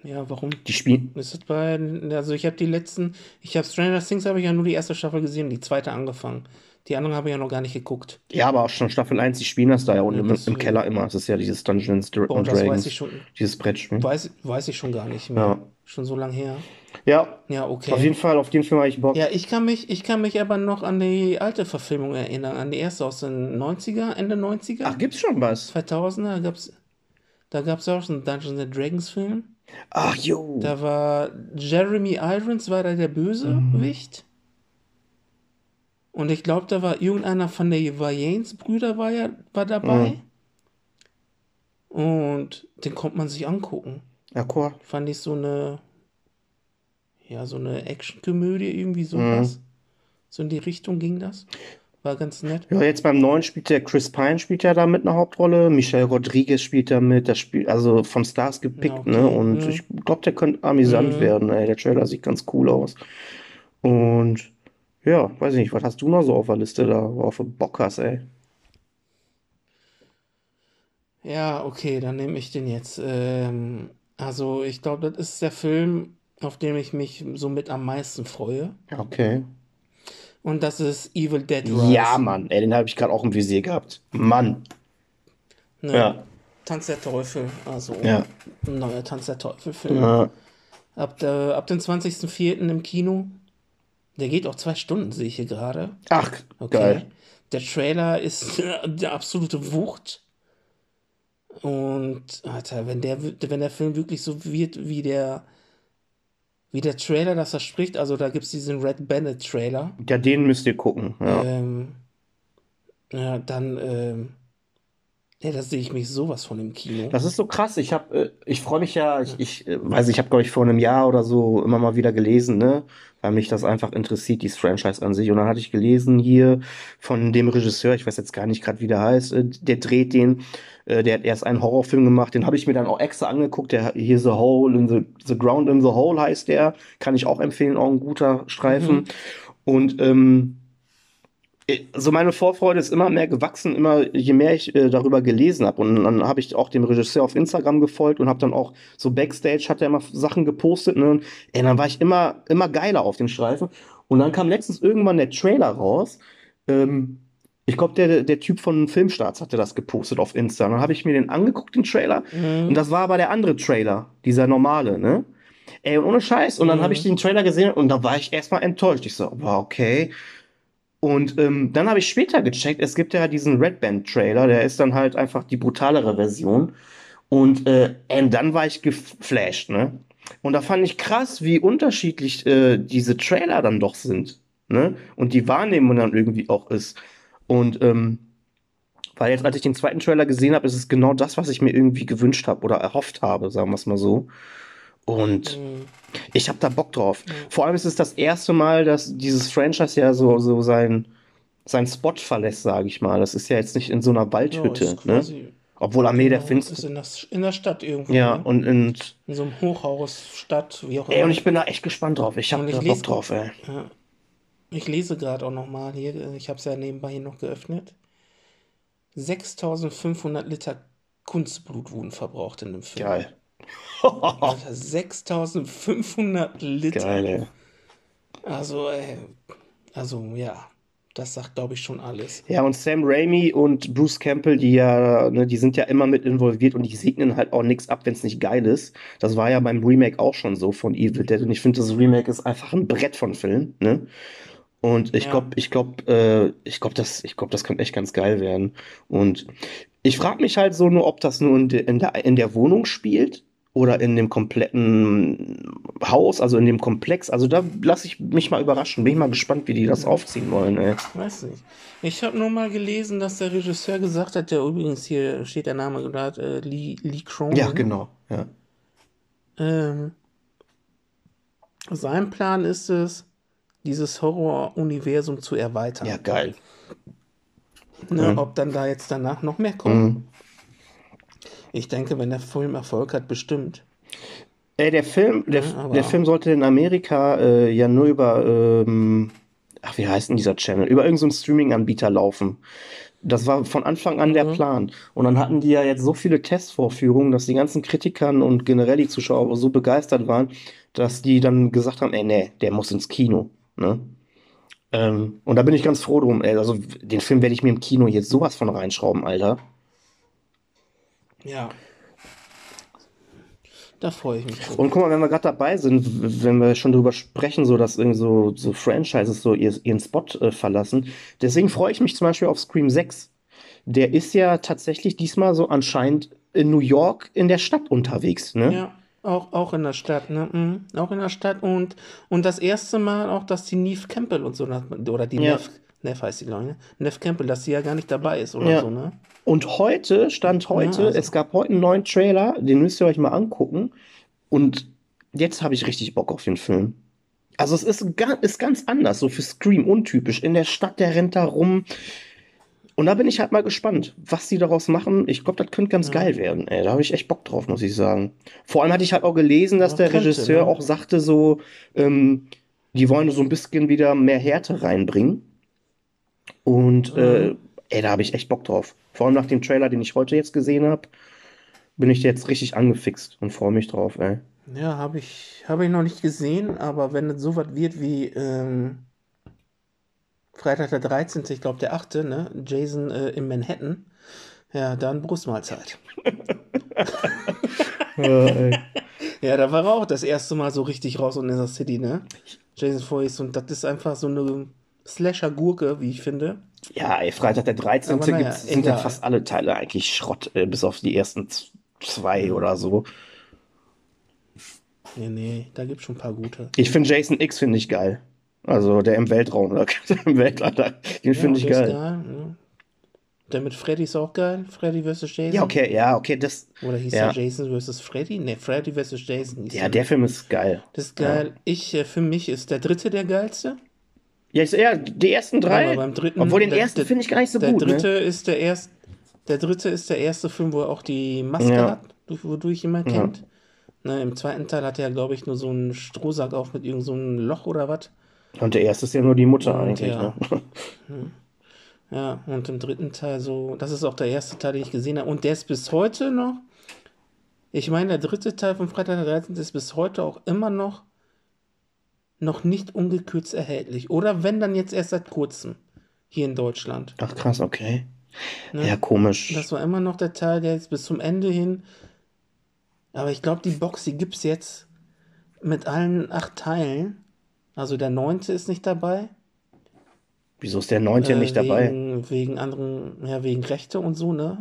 Ja, warum? Die spielen. Ist das bei, also ich habe die letzten, ich habe Stranger Things habe ich ja nur die erste Staffel gesehen, die zweite angefangen. Die anderen habe ich ja noch gar nicht geguckt. Ja, aber auch schon Staffel 1, die spielen das da ja unten Ja, im, im. Keller immer. Das ist ja dieses Dungeons Boah, and das weiß Dragons. ich schon, Dieses Brettspiel. weiß, weiß ich schon gar nicht mehr. Ja. Schon so lang her. Ja, Ja, okay. auf jeden Fall, auf den Film habe ich Bock. Ja, ich kann mich, ich kann mich aber noch an die alte Verfilmung erinnern, an die erste aus den 90er, Ende 90er, Ach, gibt's schon was? 2000er, da gab's, da gab's auch so einen Dungeons and Dragons Film. Ach, jo. Da war Jeremy Irons war da der Bösewicht. Und ich glaube, da war irgendeiner von der Wayans-Brüder war ja war dabei. Und den konnte man sich angucken. Ja, cool. Fand ich so eine ja, so eine Actionkomödie irgendwie sowas. So in die Richtung ging das. War ganz nett. Ja, jetzt beim neuen spielt der Chris Pine spielt ja da mit eine Hauptrolle. Michelle Rodriguez spielt da mit. Das spielt also von Stars gepickt, Ja, okay. ne? Und Mhm. ich glaube, der könnte amüsant Mhm. werden. Ey. Der Trailer sieht ganz cool aus. Und ja, weiß ich nicht, was hast du noch so auf der Liste da, worauf du Bock hast, ey? Ja, okay, dann nehme ich den jetzt. Ähm, also, ich glaube, das ist der Film, auf den ich mich somit am meisten freue. Okay. Und das ist Evil Dead Rise. Ja, Mann, ey, den habe ich gerade auch im Visier gehabt. Mann. Ne? Ja, Tanz der Teufel, also ja, ein neuer Tanz der Teufel-Film. ja. Ab, der, ab dem 20.04. im Kino. Der geht auch zwei Stunden, sehe ich hier gerade. Ach, Okay. geil. Der Trailer ist (laughs) der absolute Wucht. Und, Alter, wenn der, wenn der Film wirklich so wird, wie der, wie der Trailer das verspricht, also da gibt es diesen Red Bandit Trailer, Ja, den müsst ihr gucken. Ja. ähm, ja, dann, ähm, ja, da sehe ich mich sowas von im Kino. Das ist so krass. Ich habe, äh, ich freue mich ja, ich, ich äh, weiß, ich habe, glaube ich, vor einem Jahr oder so immer mal wieder gelesen, ne, weil mich das einfach interessiert, dieses Franchise an sich. Und dann hatte ich gelesen hier von dem Regisseur, ich weiß jetzt gar nicht gerade, wie der heißt, äh, der dreht den, äh, der hat erst einen Horrorfilm gemacht, den habe ich mir dann auch extra angeguckt. Der hier The Hole in the, the Ground in the Hole heißt der, kann ich auch empfehlen, auch ein guter Streifen. Mhm. Und ähm, so meine Vorfreude ist immer mehr gewachsen, immer je mehr ich äh, darüber gelesen habe. Und dann habe ich auch dem Regisseur auf Instagram gefolgt und habe dann auch so Backstage hat er immer Sachen gepostet. Ne? Und ey, dann war ich immer, immer geiler auf den Streifen. Und dann kam letztens irgendwann der Trailer raus. Ähm, ich glaube, der, der Typ von Filmstarts hatte das gepostet auf Insta. Und dann habe ich mir den angeguckt, den Trailer. Mhm. Und das war aber der andere Trailer, dieser normale, ne? Ey, und ohne Scheiß. Und dann Mhm. habe ich den Trailer gesehen und da war ich erstmal enttäuscht. Ich so, wow, okay. Und ähm, dann habe ich später gecheckt, es gibt ja diesen Red Band Trailer, der ist dann halt einfach die brutalere Version. Und äh, dann war ich geflasht, ne? Und da fand ich krass, wie unterschiedlich äh, diese Trailer dann doch sind, ne? Und die Wahrnehmung dann irgendwie auch ist. Und ähm, weil jetzt, als ich den zweiten Trailer gesehen habe, ist es genau das, was ich mir irgendwie gewünscht habe oder erhofft habe, sagen wir es mal so. Und Mhm. ich habe da Bock drauf. Vor allem ist es das erste Mal, dass dieses Franchise ja so, so sein, sein Spot verlässt, sage ich mal. Das ist ja jetzt nicht in so einer Ja, Waldhütte, ist ne? Obwohl Armee der genau, Finster. ist in der, in der Stadt irgendwo. Ja, ne? und, und, in so einem Hochhaus, Stadt, wie auch ey, immer. und ich bin da echt gespannt drauf. Ich habe da Bock lese- drauf, ey. Ja. Ich lese gerade auch nochmal hier, ich habe es ja nebenbei hier noch geöffnet. 6500 Liter Kunstblut wurden verbraucht in dem Film. Geil. Alter, 6500 Liter. Geil, ey. Also, ey, also ja, das sagt, glaube ich, schon alles. Ja, und Sam Raimi und Bruce Campbell, die ja, ne, die sind ja immer mit involviert und die segnen halt auch nichts ab, wenn es nicht geil ist. Das war ja beim Remake auch schon so von Evil Dead und ich finde, das Remake ist einfach ein Brett von Film, ne? Und ich Ja. glaube, ich glaube, äh, ich glaube, das, ich glaube, das kann echt ganz geil werden. Und ich frage mich halt so nur, ob das nur in der, in der Wohnung spielt oder in dem kompletten Haus, also in dem Komplex. Also da lasse ich mich mal überraschen. Bin ich mal gespannt, wie die das aufziehen wollen, ey. Weiß nicht. Ich habe nur mal gelesen, dass der Regisseur gesagt hat, der übrigens hier steht der Name gerade, äh, Lee, Lee Cronin. Ja, genau. Ja. Ähm, sein Plan ist es, dieses Horror-Universum zu erweitern. Ja, geil. Ne, Ob dann da jetzt danach noch mehr kommt. Ich denke, wenn der Film Erfolg hat, bestimmt. Ey, der Film, der, Ja, der Film sollte in Amerika äh, ja nur über, ähm, ach, wie heißt denn dieser Channel? Über irgendeinen Streaming-Anbieter laufen. Das war von Anfang an der Plan. Und dann hatten die ja jetzt so viele Testvorführungen, dass die ganzen Kritikern und generell die Zuschauer so begeistert waren, dass die dann gesagt haben, ey, nee, der muss ins Kino. Ne? Ähm, und da bin ich ganz froh drum, ey. Also den Film werde ich mir im Kino jetzt sowas von reinschrauben, Alter. Ja. Da freue ich mich drauf. Und guck mal, wenn wir gerade dabei sind, wenn wir schon drüber sprechen, so dass irgendwie so, so Franchises so ihr, ihren Spot äh, verlassen. Deswegen freue ich mich zum Beispiel auf Scream 6. Der ist ja tatsächlich diesmal so anscheinend in New York in der Stadt unterwegs, ne? Ja, auch, auch in der Stadt, ne? Mhm. Auch in der Stadt und, und das erste Mal auch, dass die Neve Campbell und so, oder die Ja. Nev, Nev heißt die, glaube ich, ne? Nev Campbell, dass sie ja gar nicht dabei ist oder Ja. so, ne? Und heute, Stand heute, Ja, also- es gab heute einen neuen Trailer, den müsst ihr euch mal angucken. Und jetzt habe ich richtig Bock auf den Film. Also es ist, ist ganz anders, so für Scream untypisch. In der Stadt, der rennt da rum. Und da bin ich halt mal gespannt, was die daraus machen. Ich glaube, das könnte ganz geil werden. Ey, da habe ich echt Bock drauf, muss ich sagen. Vor allem hatte ich halt auch gelesen, dass Ja, der könnte, Regisseur ne? auch sagte, so, ähm, die wollen so ein bisschen wieder mehr Härte reinbringen. Und äh, ey, da habe ich echt Bock drauf. Vor allem nach dem Trailer, den ich heute jetzt gesehen habe, bin ich jetzt richtig angefixt und freue mich drauf, ey. Ja, habe ich, hab ich noch nicht gesehen, aber wenn es so was wird wie ähm, Freitag der 13., ich glaube der 8., ne? Jason äh, in Manhattan, ja, dann Brustmahlzeit. (laughs) Ja, da war er auch das erste Mal so richtig raus und in der City, ne? Jason Voorhees und das ist einfach so eine Slasher-Gurke, wie ich finde. Ja, ey, Freitag der 13. Aber naja, gibt's, sind ja fast alle Teile eigentlich Schrott, äh, bis auf die ersten zwei oder so. Nee, nee, da gibt's schon ein paar gute. Ich finde Jason X finde ich geil. Also der im Weltraum, oder (laughs) im Weltall, den finde ich ist geil. ja. Der mit Freddy ist auch geil. Freddy vs. Jason. Ja, okay, ja, okay, das, Oder hieß Ja. der Jason vs. Freddy? Ne, Freddy vs. Jason. hieß ja, der Film ist geil. Das ist geil. Ich, äh, für mich ist der dritte der geilste. Ja, ich, ja die ersten drei, Aber beim dritten- obwohl den der- ersten finde ich gar nicht so Der gut, dritte ne? ist der erste. Der dritte ist der erste Film, wo er auch die Maske Ja. hat, durch- wodurch ihn man kennt. Ne, Im zweiten Teil hat er, glaube ich, nur so einen Strohsack auf mit irgendeinem so einem Loch oder was. Und der erste ist ja nur die Mutter Und eigentlich, ja. ne? (laughs) Ja, und im dritten Teil so, das ist auch der erste Teil, den ich gesehen habe. Und der ist bis heute noch, ich meine, der dritte Teil von Freitag der 13. ist bis heute auch immer noch, noch nicht ungekürzt erhältlich. Oder wenn, dann jetzt erst seit kurzem hier in Deutschland. Ach krass, okay. Ne? Ja, komisch. Das war immer noch der Teil, der jetzt bis zum Ende hin. Aber ich glaube, die Box, die gibt es jetzt mit allen acht Teilen. Also der neunte ist nicht dabei. Wieso ist der neunte Äh, nicht dabei? Wegen, wegen anderen, ja, wegen Rechte und so, ne?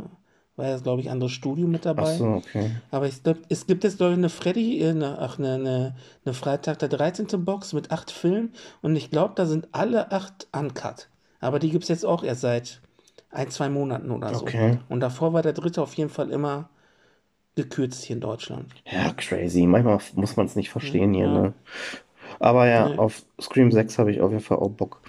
War ja, glaube ich, anderes Studio mit Ach dabei. so, okay. Aber ich glaub, es gibt jetzt, glaube ich, eine Freddy, äh, eine, ach, eine, eine, eine Freitag der 13. Box mit acht Filmen. Und ich glaube, da sind alle acht uncut. Aber die gibt es jetzt auch erst seit ein, zwei Monaten oder so. Okay. Und davor war der dritte auf jeden Fall immer gekürzt hier in Deutschland. Ja, crazy. Manchmal muss man es nicht verstehen hier, Ja. ne? Aber ja, Nee. auf Scream 6 habe ich auf jeden Fall auch Bock.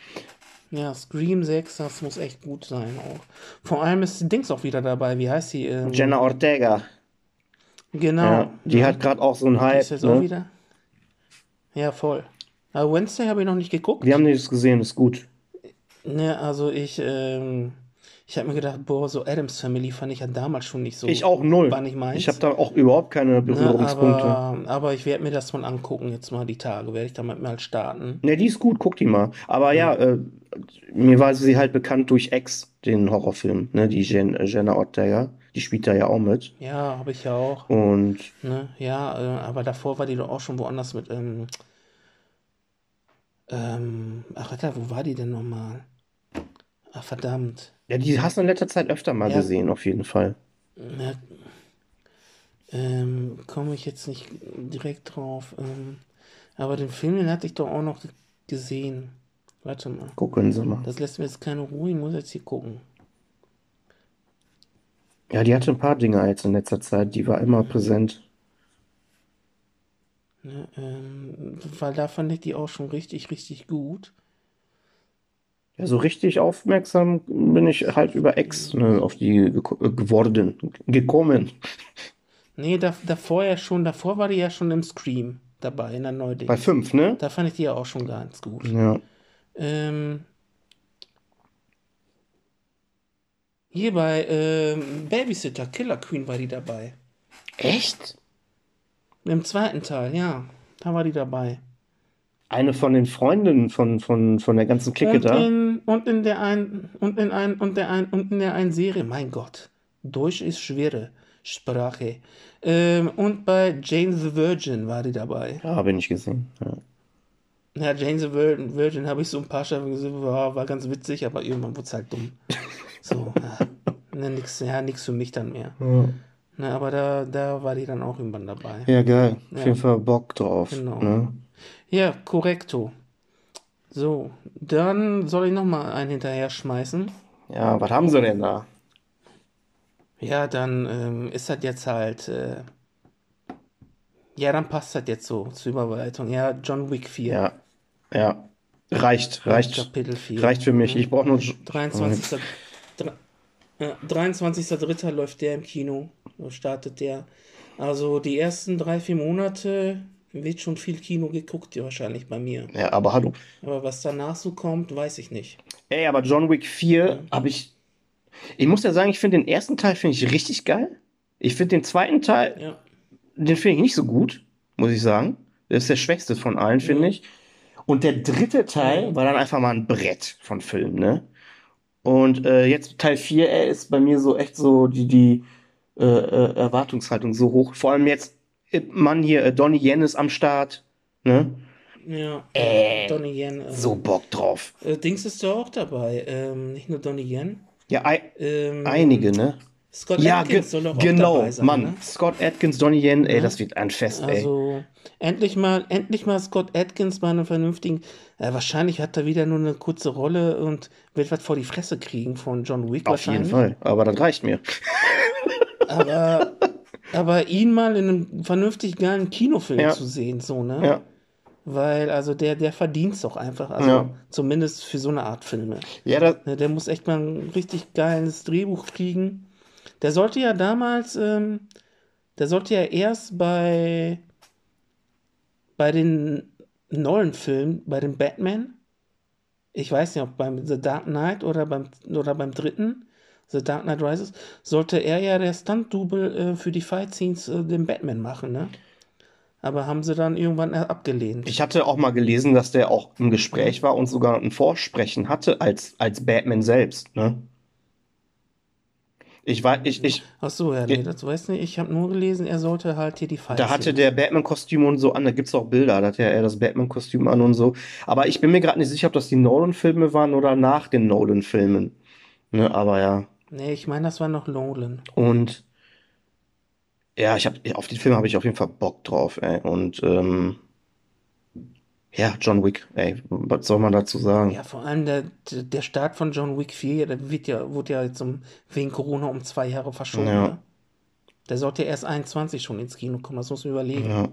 Ja, Scream 6, das muss echt gut sein auch. Vor allem ist die Dings auch wieder dabei. Wie heißt die? Ähm, Jenna Ortega, Genau. ja, die ja. hat gerade auch so einen Hype, ist jetzt auch ne? wieder. Ja, voll. Aber Wednesday habe ich noch nicht geguckt. Wir haben das gesehen, ist gut. Ne, also ich, ähm, ich habe mir gedacht, boah, so Adams Family fand ich ja damals schon nicht so. Ich auch null. War nicht meins. Ich habe da auch überhaupt keine ne, Berührungspunkte. aber, aber ich werde mir das mal angucken, jetzt mal die Tage, werde ich damit mal starten. Ne, die ist gut, guck die mal. Aber ja, äh, mir war sie halt bekannt durch X, den Horrorfilm, ne? Die Jen, äh, Jenna Ortega. Die spielt da ja auch mit. Ja, habe ich ja auch. Und Ne, ja, äh, aber davor war die doch auch schon woanders mit, ähm, Ähm, ach, Alter, wo war die denn nochmal? Ach, verdammt. Ja, die hast du in letzter Zeit öfter mal Ja. gesehen, auf jeden Fall. Ja, ähm, komme ich jetzt nicht direkt drauf. Ähm, aber den Film, den hatte ich doch auch noch gesehen. Warte mal. Gucken Sie mal. Das lässt mir jetzt keine Ruhe. Ich muss jetzt hier gucken. Ja, die hatte ein paar Dinge jetzt in letzter Zeit, die war immer präsent. Ne, ähm, weil da fand ich die auch schon richtig, richtig gut. Ja, so richtig aufmerksam bin ich halt über Ex, ne, auf die geko- äh, geworden, gekommen. Nee, da, davor ja schon, davor war die ja schon im Scream dabei, in der Neudicht. Bei fünf, ne? Da fand ich die ja auch schon ganz gut. Ja. Ähm, hier bei ähm, Babysitter, Killer Queen war die dabei. Echt? Im zweiten Teil, ja. Da war die dabei. Eine von den Freundinnen von, von, von der ganzen Clique Und da. in, und in der ein, und in ein, und der ein, und in der einen Serie, mein Gott. Deutsch ist schwere Sprache. Ähm, und bei Jane the Virgin war die dabei. Ja, bin ich gesehen. Ja. Ja, Jane the Vir- Virgin habe ich so ein paar Staffeln gesehen, war, war ganz witzig, aber irgendwann wurde es halt dumm. So, (laughs) ja, ne, nix, ja, nix für mich dann mehr. Ne, aber da, da war die dann auch irgendwann dabei. Ja, geil. Auf Ja. jeden Fall Bock drauf. Genau. Ne? Ja, korrekto. So, dann soll ich nochmal einen hinterher schmeißen. Ja, was haben sie denn da? Ja, dann ähm, ist das jetzt halt. Äh, ja, dann passt das jetzt so zur Überleitung. Ja, John Wick 4. Ja, ja. Reicht, reicht. Kapitel 4. Reicht für mich. Ich brauche nur. 23. Dre- ja, 23.03. läuft der im Kino. Startet der. Also die ersten drei, vier Monate wird schon viel Kino geguckt, ja, wahrscheinlich bei mir. Ja, aber hallo. Aber was danach so kommt, weiß ich nicht. Ey, aber John Wick 4 habe ich. Ich muss ja sagen, ich finde den ersten Teil finde ich richtig geil. Ich finde den zweiten Teil, Ja. Den finde ich nicht so gut, muss ich sagen. Das ist der schwächste von allen, finde ich. Und der dritte Teil war dann einfach mal ein Brett von Film, ne? Und äh, jetzt Teil 4, ey, ist bei mir so echt so die, die äh, äh, Erwartungshaltung so hoch. Vor allem jetzt, äh, Mann hier, äh, Donnie Yen ist am Start, ne? Ja. Äh, Donnie Yen. Äh, So Bock drauf. Äh, Dings ist da auch dabei. Ähm, nicht nur Donnie Yen. Ja, ei, Ähm, einige, ne? Scott Ja, Atkins soll doch auch genau, dabei sein, Mann. ne? Scott Atkins, Donnie Yen, ey, Ja. das wird ein Fest, ey. Also, endlich mal, endlich mal Scott Atkins bei einem vernünftigen. Äh, wahrscheinlich hat er wieder nur eine kurze Rolle und wird was vor die Fresse kriegen von John Wick Auf jeden. Fall. Aber das reicht mir. Aber, (laughs) aber ihn mal in einem vernünftig geilen Kinofilm Ja. zu sehen, so, ne? Ja. Weil, also der, der verdient es doch einfach. Also, Ja. zumindest für so eine Art Filme. Ja, das, Ne, Der muss echt mal ein richtig geiles Drehbuch kriegen. Der sollte ja damals, ähm, der sollte ja erst bei, bei den Nolan-Filmen, bei dem Batman, ich weiß nicht, ob beim The Dark Knight oder beim, oder beim dritten, The Dark Knight Rises, sollte er ja der Stunt-Double äh, für die Fight-Scenes äh, den Batman machen, ne? Aber haben sie dann irgendwann äh, abgelehnt. ich hatte auch mal gelesen, dass der auch im Gespräch war und sogar ein Vorsprechen hatte als, als Batman selbst, ne? Ich war, ich, ich, Ach so, ja, nee, das weiß nicht. Ich habe nur gelesen, er sollte halt hier die Fight da hatte der Batman-Kostüm und so an, da gibt's auch Bilder, da hat ja er das Batman-Kostüm an und so. Aber ich bin mir gerade nicht sicher, ob das die Nolan-Filme waren oder nach den Nolan-Filmen. Ne, aber ja. Nee, ich meine, das war noch Nolan. Und ja, ich hab, auf den Film habe ich auf jeden Fall Bock drauf, ey. Und ähm, ja, John Wick, ey, was soll man dazu sagen? Ja, vor allem der, der Start von John Wick 4, der wird ja, wurde ja jetzt um, wegen Corona um zwei Jahre verschoben. Ja. Ne? Der sollte erst 21 schon ins Kino kommen, das muss man überlegen. Ja.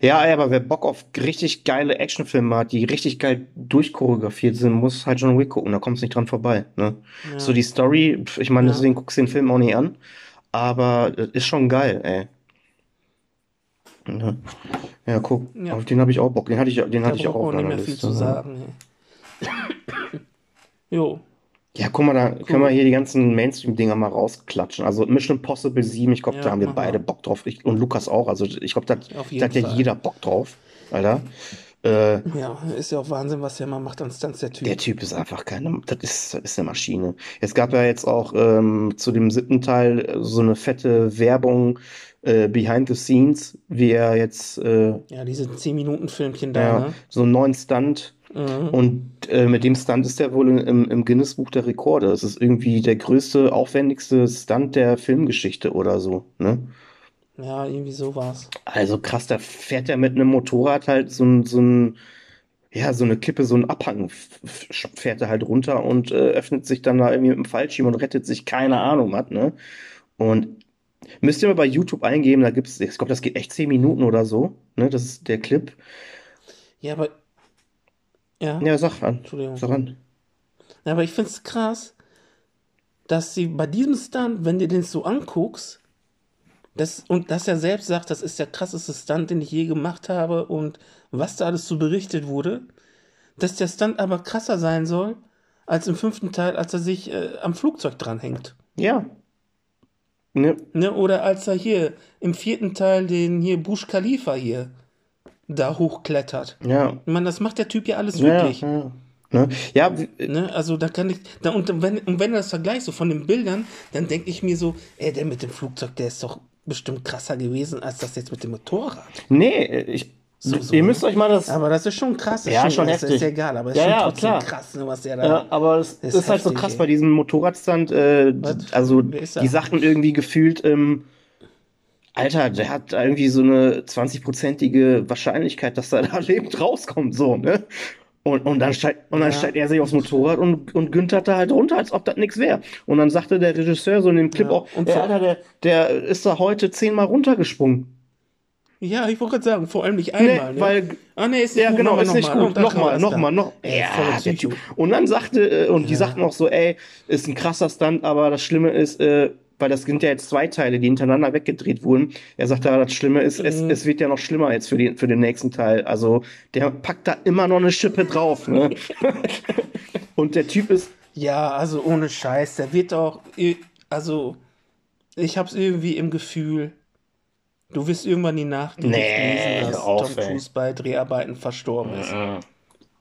Ja, ey, aber wer Bock auf richtig geile Actionfilme hat, die richtig geil durchchoreografiert sind, muss halt John Wick gucken, da kommst nicht dran vorbei, ne? Ja. So die Story, ich meine, Ja. deswegen guckst du den Film auch nicht an, aber das ist schon geil, ey. Ja, ja guck, Ja. auf den habe ich auch Bock, den hatte ich, den hatte ich auch man nicht mehr viel zu ne? sagen. ey. (laughs) jo, Ja, guck mal, da können wir hier die ganzen Mainstream-Dinger mal rausklatschen. Also Mission Impossible 7, ich glaube, Ja, da haben wir beide mal. Bock drauf. Ich, und Lukas auch. Also ich glaube, da da hat ja jeder Bock drauf, Alter. Äh, Ja, ist ja auch Wahnsinn, was der mal macht an Stunts, der Typ. der Typ ist einfach keine, das ist, das ist eine Maschine. Es gab ja jetzt auch ähm, zu dem siebten Teil so eine fette Werbung äh, behind the scenes, wie er jetzt äh, Ja, diese 10-Minuten-Filmchen da, ja, ne? so einen neuen Stunt Mhm. und äh, mit dem Stunt ist er wohl im, im Guinness-Buch der Rekorde. Es ist irgendwie der größte, aufwendigste Stunt der Filmgeschichte oder so, ne? Ja, irgendwie so war's. Also krass, da fährt er mit einem Motorrad halt so ein, so ein, ja, so eine Kippe, so ein Abhang fährt er halt runter und äh, öffnet sich dann da irgendwie mit dem Fallschirm und rettet sich, keine Ahnung was, ne? Und müsst ihr mal bei YouTube eingeben, da gibt's, ich glaube, das geht echt zehn Minuten oder so, ne? Das ist der Clip. Ja, aber. Ja, Ja, sag an, Entschuldigung. sag an. Ja, aber ich find's krass, dass sie bei diesem Stunt, wenn du den so anguckst, das, und dass er selbst sagt, das ist der krasseste Stunt, den ich je gemacht habe und was da alles so berichtet wurde, dass der Stunt aber krasser sein soll als im fünften Teil, als er sich äh, am Flugzeug dranhängt. Ja. Ne? Ne? Oder als er hier im vierten Teil den hier Bush Khalifa hier da hochklettert. Ja. Ich meine, das macht der Typ ja alles Ja, wirklich. ja. Ne? Ja, w- Ne? Also da kann ich, da, und wenn, und wenn du das vergleichst, so von den Bildern, dann denke ich mir so, ey, der mit dem Flugzeug, der ist doch bestimmt krasser gewesen als das jetzt mit dem Motorrad. nee, ich, So, so, ihr müsst euch mal das, Aber das ist schon krass. Ja, ist schon das heftig. ist ja egal, aber es Ja, ist schon ja, trotzdem klar. krass, ne, was der da. Ja, aber es Ist ist, halt so krass ey. bei diesem Motorradstand. Äh, also ist die sagten irgendwie gefühlt, ähm, Alter, der hat irgendwie so eine 20-prozentige Wahrscheinlichkeit, dass er da (laughs) lebend rauskommt, so, ne? Und, und dann, steigt, und dann Ja. steigt er sich aufs Motorrad und, und güntert da halt runter, als ob das nichts wäre. Und dann sagte der Regisseur so in dem Clip Ja, auch, und vor- Alter, der, der ist da heute zehnmal runtergesprungen. Ja, ich wollte gerade sagen, vor allem nicht einmal. Nee, ne? weil ah, nee, ist nicht Ja, gut, genau, ist nicht gut. Nochmal, nochmal, noch. Ey, Ja, voller der. Typ. Und dann sagte, äh, und die sagten auch so, ey, ist ein krasser Stunt, aber das Schlimme ist, äh, weil das sind ja jetzt zwei Teile, die hintereinander weggedreht wurden. Er sagte, ja, das Schlimme ist, es, Mhm. es wird ja noch schlimmer jetzt für den, für den nächsten Teil. Also, der packt da immer noch eine Schippe drauf, ne? (laughs) und der Typ ist, Ja, also ohne Scheiß, der wird auch, also ich hab's irgendwie im Gefühl, du wirst irgendwann die Nachricht Nee, lesen, dass auf, Tom. Cruise bei Dreharbeiten verstorben ist.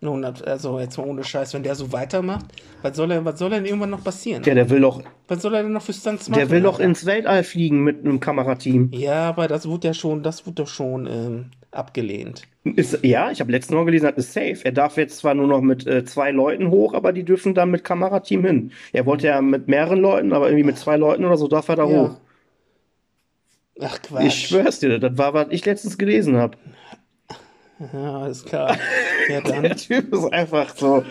Nun, also jetzt mal ohne Scheiß, wenn der so weitermacht, was soll er, was soll denn irgendwann noch passieren? ja, der will doch, Was soll er denn noch für Stunts machen? der will doch ins Weltall fliegen mit einem Kamerateam. Ja, aber das wurde ja schon, das wurde doch schon ähm, abgelehnt. Ist, ja, ich habe letztens noch gelesen, das ist safe. Er darf jetzt zwar nur noch mit äh, zwei Leuten hoch, aber die dürfen dann mit Kamerateam hin. Er wollte ja mit mehreren Leuten, aber irgendwie mit zwei Leuten oder so darf er da Ja. hoch. Ach Quatsch. Ich schwör's dir, das war, was ich letztens gelesen habe. Ja, alles klar. Ja. (laughs) Der Typ ist einfach so.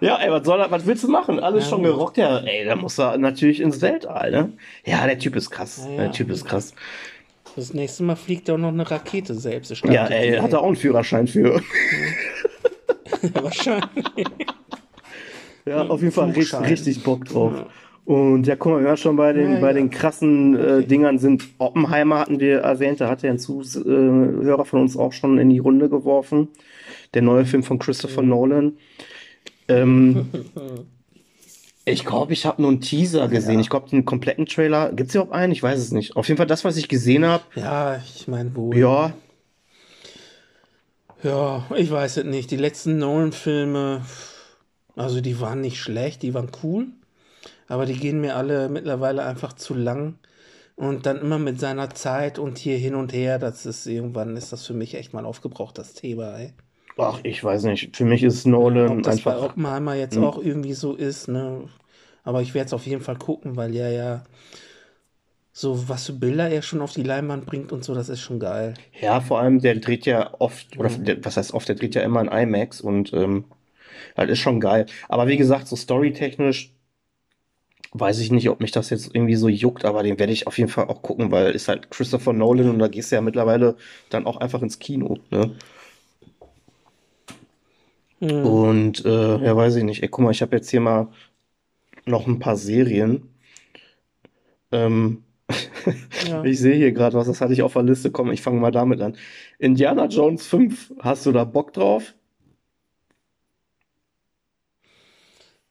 Ja, ey, was soll er, was willst du machen? Alles Ja, schon gerockt, ja. Ey, da muss er natürlich ins Weltall, ne? Ja, der Typ ist krass. Ja. Der Typ ist krass. Das nächste Mal fliegt er auch noch eine Rakete selbst. Ja, ey, hat er auch einen Führerschein für. (laughs) (laughs) Wahrscheinlich. Ja, auf jeden Fall richtig, richtig Bock drauf. Und ja, guck mal, wenn wir schon bei den, Ja, bei ja. den krassen äh, Dingern sind, Oppenheimer hatten wir erwähnt, da hat ja ein Zuhörer von uns auch schon in die Runde geworfen. Der neue Film von Christopher Nolan. Ähm, (laughs) ich glaube, ich habe nur einen Teaser gesehen. Ich glaube, den kompletten Trailer, gibt es überhaupt einen? Ich weiß es nicht. Auf jeden Fall das, was ich gesehen habe, Ja, ich meine wohl. ja, Ja, ich weiß es nicht. Die letzten Nolan-Filme, also die waren nicht schlecht, die waren cool, aber die gehen mir alle mittlerweile einfach zu lang. Und dann immer mit seiner Zeit und hier hin und her, das ist irgendwann ist das für mich echt mal aufgebraucht, das Thema, ey. ach, ich weiß nicht. Für mich ist Nolan Ob das bei einfach. Oppenheimer jetzt Hm. auch irgendwie so ist, ne? Aber ich werde es auf jeden Fall gucken, weil ja ja so was für Bilder er schon auf die Leinwand bringt und so, das ist schon geil. Ja, vor allem, der dreht ja oft, oder der, was heißt oft, der dreht ja immer in IMAX und ähm, das ist schon geil. Aber wie gesagt, so storytechnisch weiß ich nicht, ob mich das jetzt irgendwie so juckt, aber den werde ich auf jeden Fall auch gucken, weil ist halt Christopher Nolan und da gehst du ja mittlerweile dann auch einfach ins Kino, ne? Hm. Und äh, ja, weiß ich nicht. Ey, guck mal, ich habe jetzt hier mal noch ein paar Serien. Ähm, Ja. (laughs) ich sehe hier gerade was, das hatte ich auf der Liste. Komm, ich fange mal damit an. Indiana Jones 5, hast du da Bock drauf?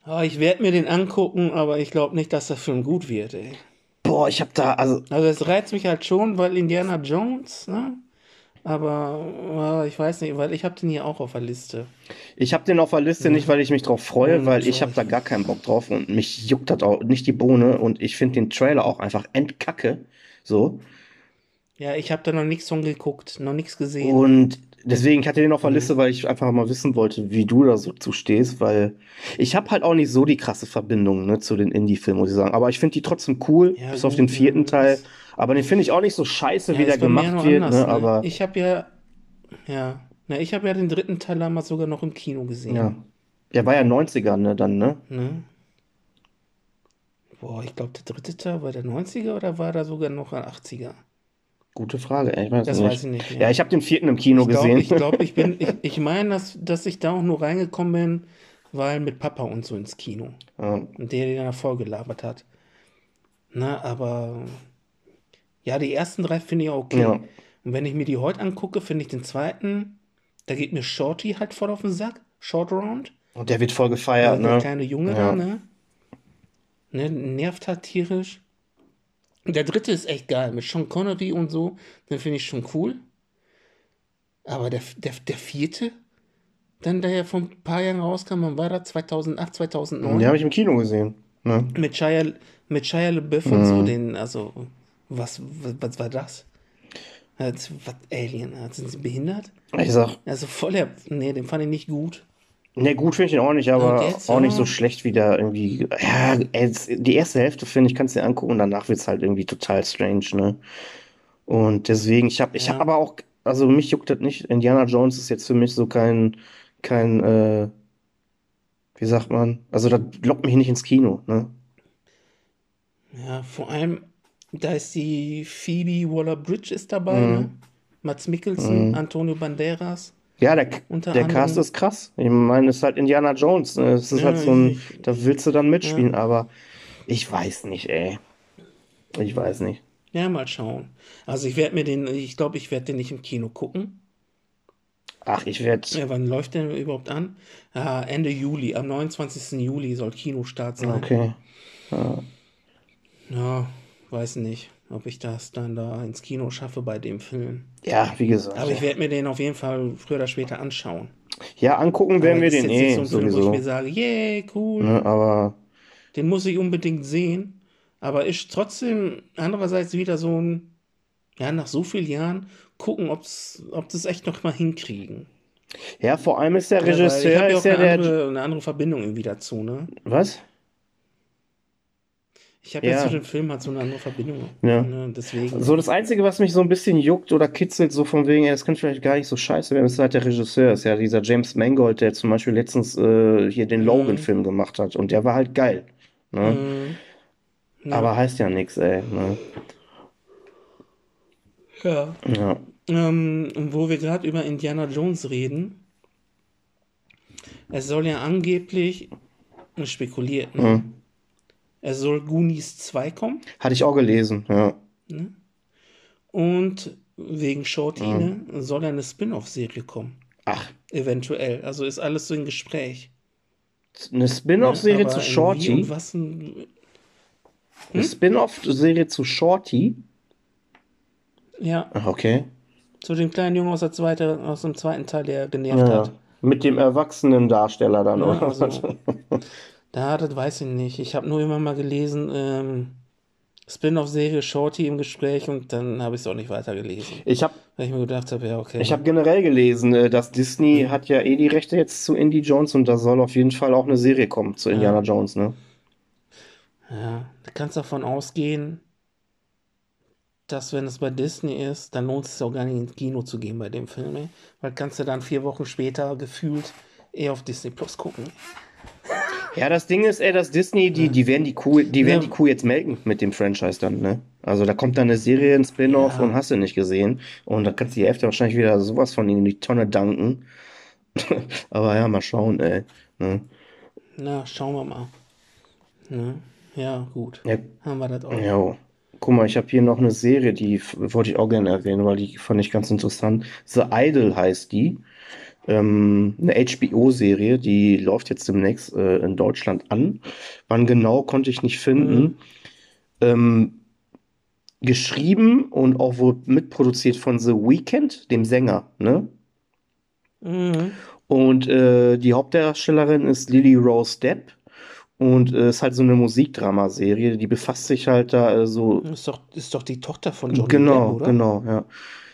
Ah, ich werde mir den angucken, aber ich glaube nicht, dass der Film gut wird, ey. Boah, ich habe da, also, Also es reizt mich halt schon, weil Indiana Jones, ne? Aber äh, ich weiß nicht, weil ich habe den hier auch auf der Liste. Ich habe den auf der Liste nicht, weil ich mich drauf freue, Mhm, weil ich habe da gar keinen Bock drauf und mich juckt das auch nicht die Bohne und ich finde den Trailer auch einfach endkacke. So. Ja, ich habe da noch nichts von geguckt, noch nichts gesehen. Und deswegen, ich hatte den auf der Mhm. Liste, weil ich einfach mal wissen wollte, wie du da so zu stehst, weil ich habe halt auch nicht so die krasse Verbindung ne, zu den Indie-Filmen, muss ich sagen. Aber ich finde die trotzdem cool, Ja, bis auf gut, den vierten ja, Teil. Aber den finde ich auch nicht so scheiße, Ja, wie der gemacht wird. anders, ne? Aber Ich habe ja, ja, na, ich habe ja den dritten Teil damals sogar noch im Kino gesehen. ja. Der war ja 90er, ne, dann, ne? Ne? Boah, ich glaube, der dritte Teil war der 90er oder war da sogar noch ein 80er? Gute Frage, ich weiß Das es weiß nicht. ich nicht mehr. Ja, ich habe den vierten im Kino Ich glaube, gesehen. ich, glaub, (laughs) ich bin, ich, ich meine, dass, dass ich da auch nur reingekommen bin, weil mit Papa und so ins Kino. Ja. Und der den da vorgelabert hat. Na, aber ja, die ersten drei finde ich okay. Ja. Und wenn ich mir die heute angucke, finde ich den zweiten, da geht mir Shorty halt voll auf den Sack. Short Round. Und der wird voll gefeiert, der ne? kleine Junge Ja. da, ne? ne? Nervt halt tierisch. Der dritte ist echt geil, mit Sean Connery und so. Den finde ich schon cool. Aber der, der, der vierte, dann der ja vor ein paar Jahren rauskam, wann war das? 2008, 2009? Den habe ich im Kino gesehen. Ne? Mit Shia, mit Shia LaBeouf und so, den, also, was, was, was war das? Was, Alien, sind sie behindert? Ich sag, Also voll der, nee, den fand ich nicht gut. Ne, gut finde ich ihn auch nicht, aber jetzt, auch nicht so schlecht wie der irgendwie. Ja, jetzt, die erste Hälfte finde ich, kannst du dir angucken und danach wird es halt irgendwie total strange, ne? Und deswegen, ich habe, ich Ja. habe aber auch, also mich juckt das nicht. Indiana Jones ist jetzt für mich so kein, kein, äh, wie sagt man? Also das lockt mich nicht ins Kino, ne? Ja, vor allem, da ist die Phoebe Waller-Bridge ist dabei, Mhm. ne? Mats Mikkelsen, Antonio Banderas. Ja, der, der Cast ist krass. Ich meine, es ist halt Indiana Jones. Ne? Es ist Ja, halt so ein, da willst du dann mitspielen, aber ich weiß nicht, ey. Ich weiß nicht. Ja, mal schauen. Also ich werde mir den, ich glaube, ich werde den nicht im Kino gucken. Ach, ich werde. Ja, wann läuft der überhaupt an? Ah, Ende Juli, am 29. Juli soll Kinostart sein. Okay. Ja, weiß nicht, ob ich das dann da ins Kino schaffe bei dem Film. Ja, wie gesagt. Aber ich werde mir den auf jeden Fall früher oder später anschauen. Ja, angucken werden wir den eh so ein Film, wo ich sowieso. mir sage, yay, cool. Ne, aber Den muss ich unbedingt sehen. Aber ist trotzdem andererseits wieder so ein, ja, nach so vielen Jahren gucken, ob's, ob das echt noch mal hinkriegen. ja, vor allem ist der Ja, weil ich Regisseur habe ja auch ja eine der. andere, eine andere Verbindung irgendwie dazu, ne? Was? Ich habe jetzt Ja. zu dem Film halt so eine andere Verbindung. Ja. Ne? Deswegen. So, das Einzige, was mich so ein bisschen juckt oder kitzelt, so von wegen, ey, das könnte vielleicht gar nicht so scheiße werden, ist halt der Regisseur. Ist ja dieser James Mangold, der zum Beispiel letztens äh, hier den Mhm. Logan-Film gemacht hat. Und der war halt geil. Ne? Mhm. Ja. Aber heißt ja nichts, ey. Ne? Ja. Ja. Ähm, wo wir gerade über Indiana Jones reden. Es soll ja angeblich, spekuliert, ne? Mhm. Es soll Goonies 2 kommen. Hatte ich auch gelesen, ja. Und wegen Shorty, ne, soll eine Spin-off-Serie kommen. Ach, Eventuell. Also ist alles so im Gespräch. eine Spin-off-Serie Ne? zu Shorty. was ein, Eine Spin-off-Serie zu Shorty. ja, Ach, okay. zu dem kleinen Jungen aus, der zweite, aus dem zweiten Teil, der genervt Ja. hat. Mit dem erwachsenen Darsteller dann, Ja, oder? also, da, das weiß ich nicht. Ich habe nur immer mal gelesen, ähm, Spin-off-Serie Shorty im Gespräch und dann habe ich es auch nicht weitergelesen. Ich habe Weil ich mir gedacht habe, ja, okay. ich hab generell gelesen, äh, dass Disney hat ja eh die Rechte jetzt zu Indie Jones und da soll auf jeden Fall auch eine Serie kommen zu Indiana Jones, ne? Ja, du kannst davon ausgehen, dass wenn es bei Disney ist, dann lohnt es sich auch gar nicht ins Kino zu gehen bei dem Film, ey. weil kannst du dann vier Wochen später gefühlt eher auf Disney Plus gucken. Ja, das Ding ist, ey, dass Disney, die, die werden die Kuh, die werden Ja. die Kuh jetzt melken mit dem Franchise dann, ne? Also da kommt dann eine Serie, ein Spin-off Ja. und hast du nicht gesehen. Und da kannst du die Hälfte wahrscheinlich wieder sowas von in die Tonne danken. (laughs) Aber ja, mal schauen, ey. Ne? Na, schauen wir mal. Ne? Ja, gut. Ja, Haben wir das auch. ja. Guck mal, ich habe hier noch eine Serie, die wollte ich auch gerne erwähnen, weil die fand ich ganz interessant. The Idol heißt die. Ähm, eine HBO-Serie, die läuft jetzt demnächst äh, in Deutschland an. Wann genau, konnte ich nicht finden. Ähm, geschrieben und auch wohl mitproduziert von The Weeknd, dem Sänger, ne? Mhm. Und äh, die Hauptdarstellerin ist Lily Rose Depp und äh, ist halt so eine Musikdramaserie, die befasst sich halt da äh, so. Ist doch, ist doch die Tochter von Johnny Genau, Depp, oder? genau, ja.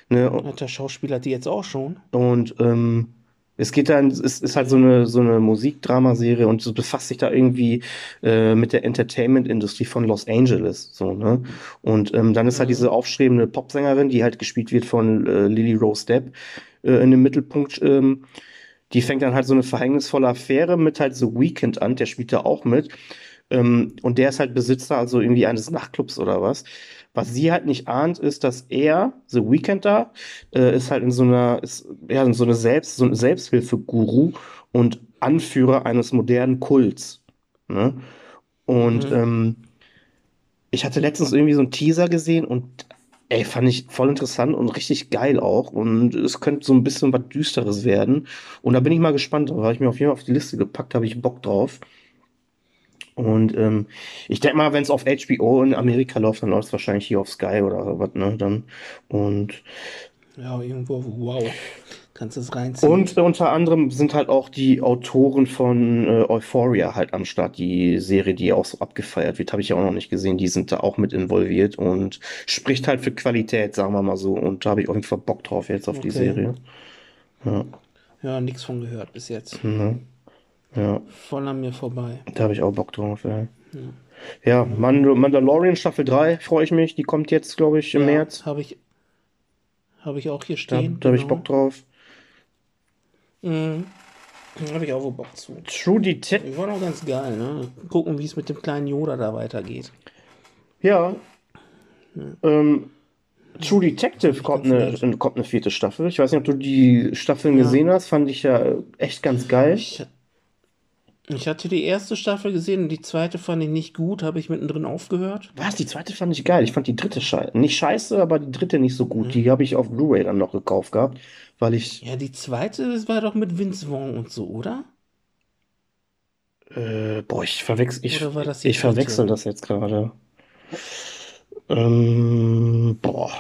Ne, und, Hat der Schauspieler die jetzt auch schon? und ähm, es geht dann, es ist halt so eine, so eine Musikdramaserie und es befasst sich da irgendwie äh, mit der Entertainment-Industrie von Los Angeles, so, ne? Und ähm, dann ist halt Mhm. diese aufstrebende Popsängerin, die halt gespielt wird von äh, Lily Rose Depp, äh, in dem Mittelpunkt. Ähm, die fängt dann halt so eine verhängnisvolle Affäre mit halt The Weeknd an, der spielt da auch mit. Ähm, und der ist halt Besitzer, also irgendwie eines Nachtclubs oder was. Was sie halt nicht ahnt, ist, dass er, The Weeknd da, äh, ist halt in so einer, ist, ja, in so eine Selbst, so ein Selbsthilfeguru und Anführer eines modernen Kults. Ne? Und Mhm. ähm, ich hatte letztens irgendwie so einen Teaser gesehen und ey, fand ich voll interessant und richtig geil auch. Und es könnte so ein bisschen was Düsteres werden. Und da bin ich mal gespannt. Da habe ich mir auf jeden Fall auf die Liste gepackt, habe ich Bock drauf. Und ähm, ich denke mal, wenn es auf HBO in Amerika läuft, dann läuft es wahrscheinlich hier auf Sky oder was, ne? Dann. Und, Ja, irgendwo, wow. Kannst du es reinziehen? und unter anderem sind halt auch die Autoren von äh, Euphoria halt am Start. Die Serie, die auch so abgefeiert wird, habe ich ja auch noch nicht gesehen. Die sind da auch mit involviert und spricht halt für Qualität, sagen wir mal so. Und da habe ich auf jeden Fall Bock drauf jetzt auf die Okay. Serie. Ja, Ja, nichts von gehört bis jetzt. ne? Ja, Voll an mir vorbei. da habe ich auch Bock drauf, ja. Ja, Mandal Mandalorian Staffel 3 freue ich mich. Die kommt jetzt, glaube ich, im Ja, März. Habe ich, habe ich auch hier Da, stehen. da habe ich genau. Bock drauf. Mhm. Habe ich auch Bock zu. True Detective. Die war noch ganz geil, ne? Gucken, wie es mit dem kleinen Yoda da weitergeht. Ja. Ähm, True Detective kommt eine, kommt eine vierte Staffel. Ich weiß nicht, ob du die Staffeln Ja. gesehen hast. Fand ich ja echt ganz geil. Ich, ich hatte die erste Staffel gesehen und die zweite fand ich nicht gut, habe ich mittendrin aufgehört. Was? Die zweite fand ich geil. Ich fand die dritte scheiße. Nicht scheiße, aber die dritte nicht so Mhm. gut. Die habe ich auf Blu-ray dann noch gekauft gehabt, weil ich. Ja, die zweite, das war doch mit Vince Vaughn und so, oder? Äh, boah, ich verwechsel. Ich, das ich verwechsel das jetzt gerade. Ähm, boah.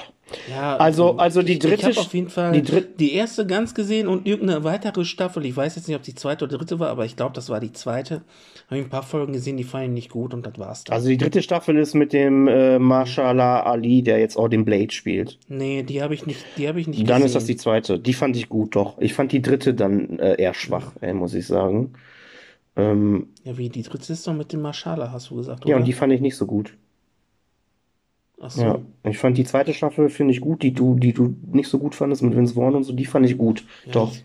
Ja, Also, also die ich, dritte. ich habe auf jeden Fall die die, erste ganz gesehen und irgendeine weitere Staffel. Ich weiß jetzt nicht, ob die zweite oder dritte war, aber ich glaube, das war die zweite. Habe ich ein paar Folgen gesehen, die fand ich nicht gut und das war's dann. Also die dritte Staffel ist mit dem äh, Marshala Ali, der jetzt auch den Blade spielt. nee, die habe ich nicht, die habe ich nicht Dann gesehen. ist das die zweite. Die fand ich gut, doch. Ich fand die dritte dann äh, eher schwach, äh, muss ich sagen. Ähm, Ja, wie, die dritte ist doch mit dem Marshala, hast du gesagt, ja, oder? und die fand ich nicht so gut. So. Ja, ich fand die zweite Staffel, finde ich gut, die du, die du nicht so gut fandest mit Vince Vaughn und so, die fand ich gut. Ja, Doch. ich-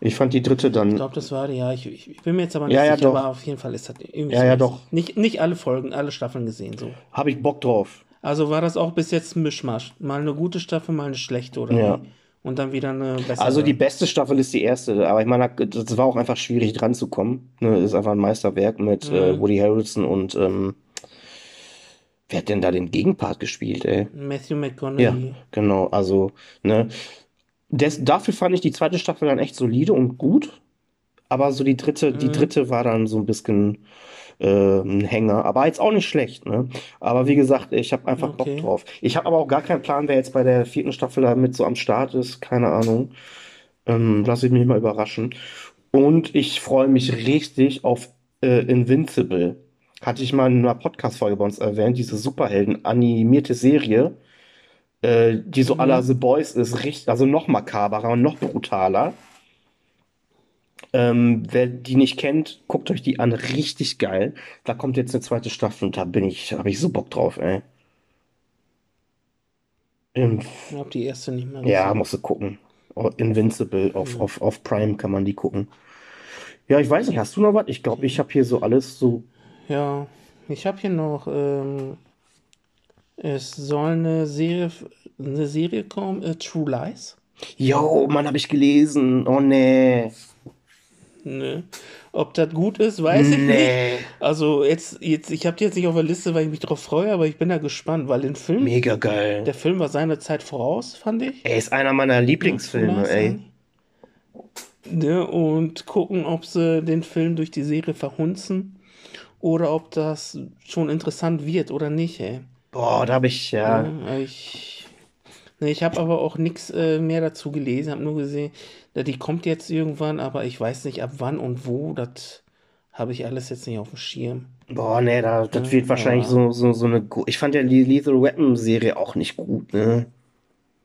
Ich fand die dritte Ich dann. glaube, das war die, ja, ich, ich, ich bin mir jetzt aber nicht Ja, ja, sicher, doch. aber auf jeden Fall ist das irgendwie Ja, so. ja, doch. Nicht, nicht alle Folgen, alle Staffeln gesehen so. Habe ich Bock drauf. Also war das auch bis jetzt ein Mischmasch. Mal eine gute Staffel, mal eine schlechte, oder? Ja. wie? Und dann wieder eine bessere. Also die beste Staffel ist die erste, aber ich meine, das war auch einfach schwierig dran zu kommen. Ne, ist einfach ein Meisterwerk mit äh, Mhm. Woody Harrelson und ähm, wer hat denn da den Gegenpart gespielt, ey? Matthew Ja, McConaughey. genau, also, ne. Des, dafür fand ich die zweite Staffel dann echt solide und gut. Aber so die dritte, die Mhm. dritte war dann so ein bisschen äh, ein Hänger. Aber jetzt auch nicht schlecht, ne? Aber wie gesagt, ich habe einfach Bock Okay. drauf. Ich habe aber auch gar keinen Plan, wer jetzt bei der vierten Staffel da mit so am Start ist. Keine Ahnung. Ähm, lass ich mich mal überraschen. Und ich freue mich richtig auf äh, Invincible. Hatte ich mal in einer Podcast-Folge bei uns erwähnt, diese Superhelden-animierte Serie, äh, die so à la Mhm. The Boys ist, richtig, also noch makaberer und noch brutaler. Ähm, wer die nicht kennt, guckt euch die an, richtig geil. Da kommt jetzt eine zweite Staffel und da bin ich, habe ich so Bock drauf, ey. Ähm, Ich habe die erste nicht mehr ja, musst du gucken. Oh, Invincible auf, Mhm. auf, auf Prime kann man die gucken. Ja, ich weiß nicht, hast du noch was? Ich glaube, ich habe hier so alles so. Ja, ich habe hier noch, ähm, es soll eine Serie, eine Serie kommen, äh, True Lies. Jo, Mann, habe ich gelesen. Oh nee. Ne? Ob das gut ist, weiß ich nicht. Nee. Also jetzt, jetzt, ich habe die jetzt nicht auf der Liste, weil ich mich drauf freue, aber ich bin da gespannt, weil den Film, Mega geil. der Film war seiner Zeit voraus, fand ich. Er ist einer meiner Lieblingsfilme, ey. Ne, und gucken, ob sie den Film durch die Serie verhunzen oder ob das schon interessant wird oder nicht, ey. Boah, da habe ich, ja. Ja, ich, ne, ich habe aber auch nichts äh, mehr dazu gelesen, habe nur gesehen, die kommt jetzt irgendwann, aber ich weiß nicht ab wann und wo, das habe ich alles jetzt nicht auf dem Schirm. Boah, nee, da, das Ne? wird wahrscheinlich so, so, so eine. Ich fand ja die Lethal Weapon Serie auch nicht gut, ne?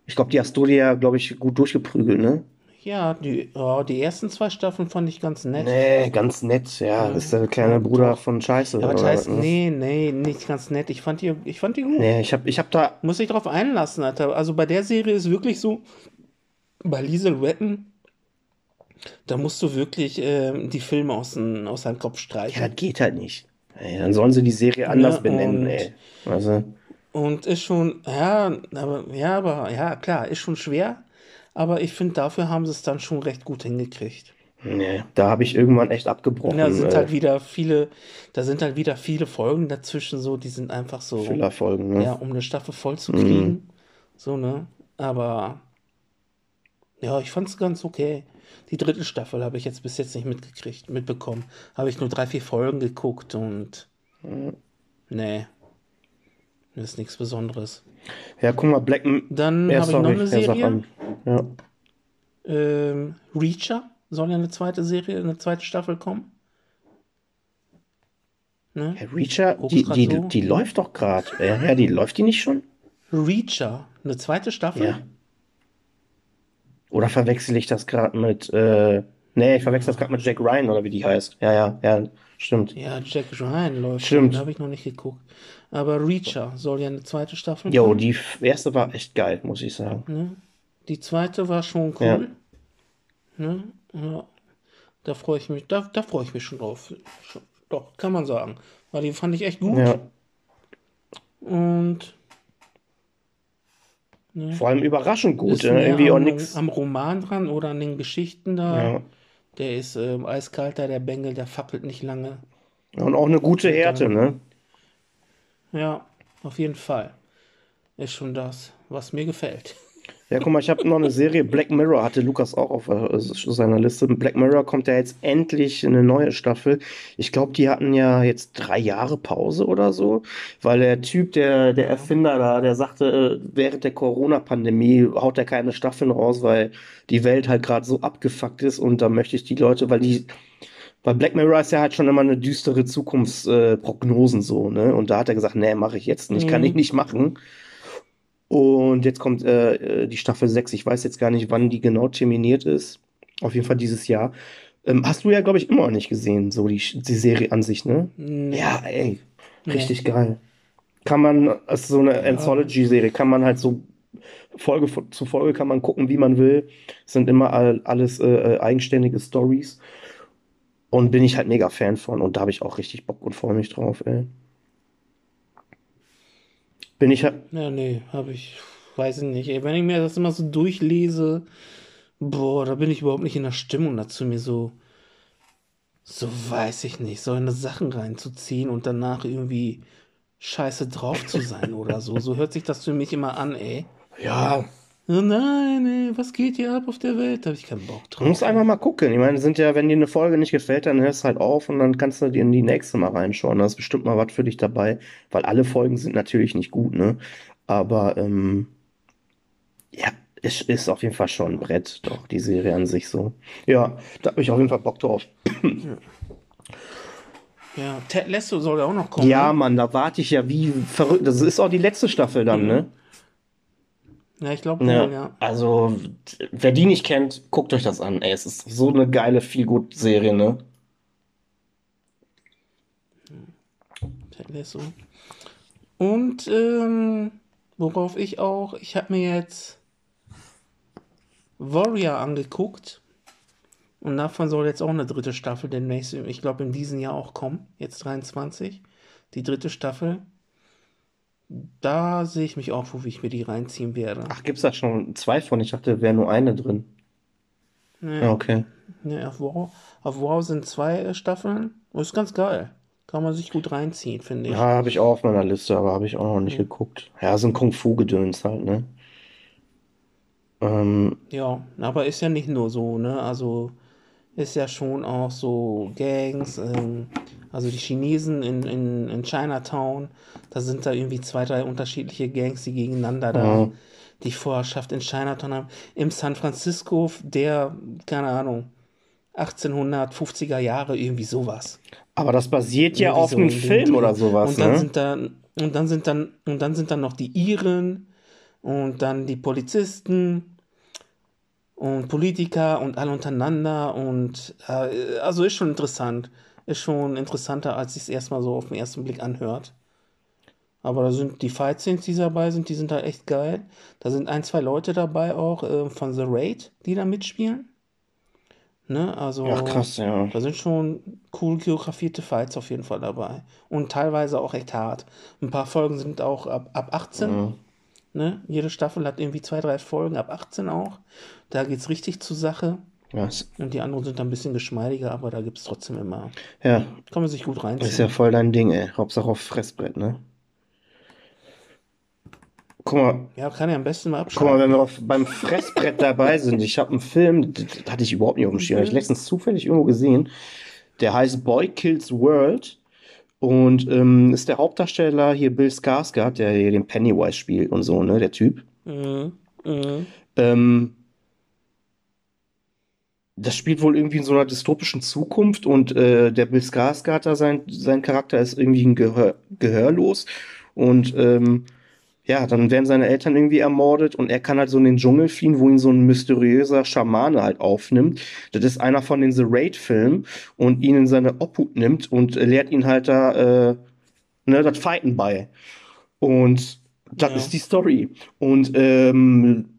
Ich glaube, die hast du dir ja, glaube ich, gut durchgeprügelt, ne? Ja, die, ja, die ersten zwei Staffeln fand ich ganz nett. Nee, ganz nett, ja. Das ist der kleine Ja, Bruder von Scheiße. Aber das oder heißt, was, ne? nee, nee, nicht ganz nett. Ich fand die, ich fand die gut. Nee, ich hab, ich hab da. Muss ich drauf einlassen, Alter. Also bei der Serie ist wirklich so, bei Liesel Wetten, da musst du wirklich ähm, die Filme aus, dem, aus deinem Kopf Ja, streichen. das geht halt nicht. Ey, dann sollen sie die Serie anders Ja, benennen, und- ey. Also, Und ist schon, ja, aber, ja, aber, ja, klar, ist schon schwer. Aber ich finde, dafür haben sie es dann schon recht gut hingekriegt. nee, da habe ich irgendwann echt abgebrochen. Ja, sind halt wieder viele, da sind halt wieder viele Folgen dazwischen so, die sind einfach so, Füllerfolgen, ne? ja, um eine Staffel voll zu kriegen. So, ne? Aber ja, ich fand es ganz okay. Die dritte Staffel habe ich jetzt bis jetzt nicht mitgekriegt, mitbekommen. Habe ich nur drei, vier Folgen geguckt und nee, ist nichts Besonderes. Ja, guck mal, Black. Dann habe ich noch eine Serie. Ja. Ähm, Reacher soll ja eine zweite Serie, eine zweite Staffel kommen. Ne? Herr Reacher, die, die, so. die läuft doch gerade. Ja, ja, die läuft die nicht schon? Reacher, eine zweite Staffel? Ja. Oder verwechsel ich das gerade mit. Äh, nee, ich verwechsel das gerade mit Jack Ryan oder wie die heißt. Ja, ja, ja, stimmt. Ja, Jack Ryan läuft. Stimmt. Da habe ich noch nicht geguckt. Aber Reacher soll ja eine zweite Staffel Jo, kommen. die erste war echt geil, muss ich sagen. Ne? Die zweite war schon Ja. cool. Ne? Ja. Da freue ich mich, da, da freue ich mich schon drauf. Doch, kann man sagen. Weil die fand ich echt gut. Ja. Und ne, Vor allem überraschend gut. ist mehr irgendwie auch am, nix. am Roman dran oder an den Geschichten da. Ja. Der ist ähm, eiskalter, der Bengel, der fackelt nicht lange. Und auch eine gute Härte, ne? Ja, auf jeden Fall. Ist schon das, was mir gefällt. Ja, guck mal, ich habe noch eine Serie. Black Mirror hatte Lukas auch auf äh, seiner Liste. Black Mirror kommt ja jetzt endlich eine neue Staffel. Ich glaube, die hatten ja jetzt drei Jahre Pause oder so, weil der Typ, der, der Erfinder da, der sagte, äh, während der Corona-Pandemie haut er keine Staffeln raus, weil die Welt halt gerade so abgefuckt ist und da möchte ich die Leute, weil die, weil Black Mirror ist ja halt schon immer eine düstere Zukunftsprognosen so, ne? Und da hat er gesagt, nee, mache ich jetzt nicht, kann Mhm. ich nicht machen. Und jetzt kommt äh, äh, die Staffel 6. Ich weiß jetzt gar nicht, wann die genau terminiert ist. Auf jeden Fall dieses Jahr. Ähm, hast du ja, glaube ich, immer noch nicht gesehen, so die, die Serie an sich, ne? Nee. Ja, ey, Nee. richtig geil. Kann man, es ist so eine Anthology-Serie, kann man halt so Folge zu Folge kann man gucken, wie man will. Es sind immer all, alles äh, äh, eigenständige Stories. Und bin ich halt mega Fan von. Und da habe ich auch richtig Bock und freue mich drauf, ey. Bin ich. Ja, nee, habe ich, weiß ich nicht. Ey, wenn ich mir das immer so durchlese, boah, da bin ich überhaupt nicht in der Stimmung dazu, mir so, so weiß ich nicht, so eine Sachen reinzuziehen und danach irgendwie scheiße drauf zu sein oder so. So hört sich das für mich immer an, ey. Ja, Oh nein, ey, was geht hier ab auf der Welt? Da habe ich keinen Bock Du drauf. musst einfach mal gucken. Ich meine, sind ja, wenn dir eine Folge nicht gefällt, dann hörst du halt auf und dann kannst du dir in die nächste mal reinschauen. Da ist bestimmt mal was für dich dabei, weil alle Folgen sind natürlich nicht gut, ne? Aber ähm, ja, es ist auf jeden Fall schon ein Brett, doch, die Serie an sich so. Ja, da habe ich auf jeden Fall Bock drauf. Ja, Ted Lasso soll ja auch noch kommen. Ja, ne? Mann, da warte ich ja wie verrückt. Das ist auch die letzte Staffel dann, ne? Ja, ich glaube Ja, ja. also, wer die nicht kennt, guckt euch das an. Ey, es ist so eine geile, viel gut Serie, ne? Lasso. Und ähm, worauf ich auch, ich habe mir jetzt Warrior angeguckt. Und davon soll jetzt auch eine dritte Staffel demnächst, ich glaube, in diesem Jahr auch kommen. Jetzt 23. Die dritte Staffel. Da sehe ich mich auch, wo ich mir die reinziehen werde. Ach, gibt's da schon zwei von? Ich dachte, wäre nur eine drin. Ja, okay. Ne, auf Wow, auf wow sind zwei Staffeln. Und ist ganz geil. Kann man sich gut reinziehen, finde ich. Ja, habe ich auch auf meiner Liste, aber habe ich auch noch nicht geguckt. Ja, so ein Kung-Fu-Gedöns halt, ne? Ähm, Ja, aber ist ja nicht nur so, ne? Also ist ja schon auch so Gangs, ähm, also die Chinesen in, in, in Chinatown, da sind da irgendwie zwei, drei unterschiedliche Gangs, die gegeneinander da Mhm. die Vorherrschaft in Chinatown haben. Im San Francisco, der, keine Ahnung, 1850er Jahre, irgendwie sowas. Aber das basiert ja Irgendwie auf so einem Film oder sowas, Und dann ne? sind dann und dann sind dann und dann sind dann noch die Iren und dann die Polizisten und Politiker und alle untereinander und äh, also ist schon interessant. Ist schon interessanter, als sich es erstmal so auf den ersten Blick anhört. Aber da sind die Fight-Scenes, die dabei sind, die sind da echt geil. Da sind ein, zwei Leute dabei auch äh, von The Raid, die da mitspielen. Ne, also Ach krass, ja. da sind schon cool choreografierte Fights auf jeden Fall dabei. Und teilweise auch echt hart. Ein paar Folgen sind auch ab, ab 18. Mhm. Ne? Jede Staffel hat irgendwie zwei, drei Folgen, ab 18 auch. Da geht's richtig zur Sache. Ist, Und die anderen sind dann ein bisschen geschmeidiger, aber da gibt's trotzdem immer. ja, Kann man sich gut ist reinziehen. ja voll dein Ding, ey. Hauptsache auf Fressbrett, ne? Guck mal, Ja, kann ja am besten mal guck mal, wenn wir auf, beim Fressbrett dabei sind. Ich habe einen Film, das das hatte ich überhaupt nicht auf dem Schirm. Hab ich letztens zufällig irgendwo gesehen. Der heißt Boy Kills World. Und ähm, ist der Hauptdarsteller hier Bill Skarsgård, der hier den Pennywise spielt und so, ne, der Typ. Mhm. Mhm. Ähm, das spielt wohl irgendwie in so einer dystopischen Zukunft und äh, der Bill Skarsgård da, sein, sein Charakter ist irgendwie ein Gehör, gehörlos und ähm, ja, dann werden seine Eltern irgendwie ermordet und er kann halt so in den Dschungel fliehen, wo ihn so ein mysteriöser Schamane halt aufnimmt. Das ist einer von den The Raid-Filmen und ihn in seine Obhut nimmt und lehrt ihn halt da äh, ne, das Fighten bei. Und das Ja. ist die Story. Und ähm,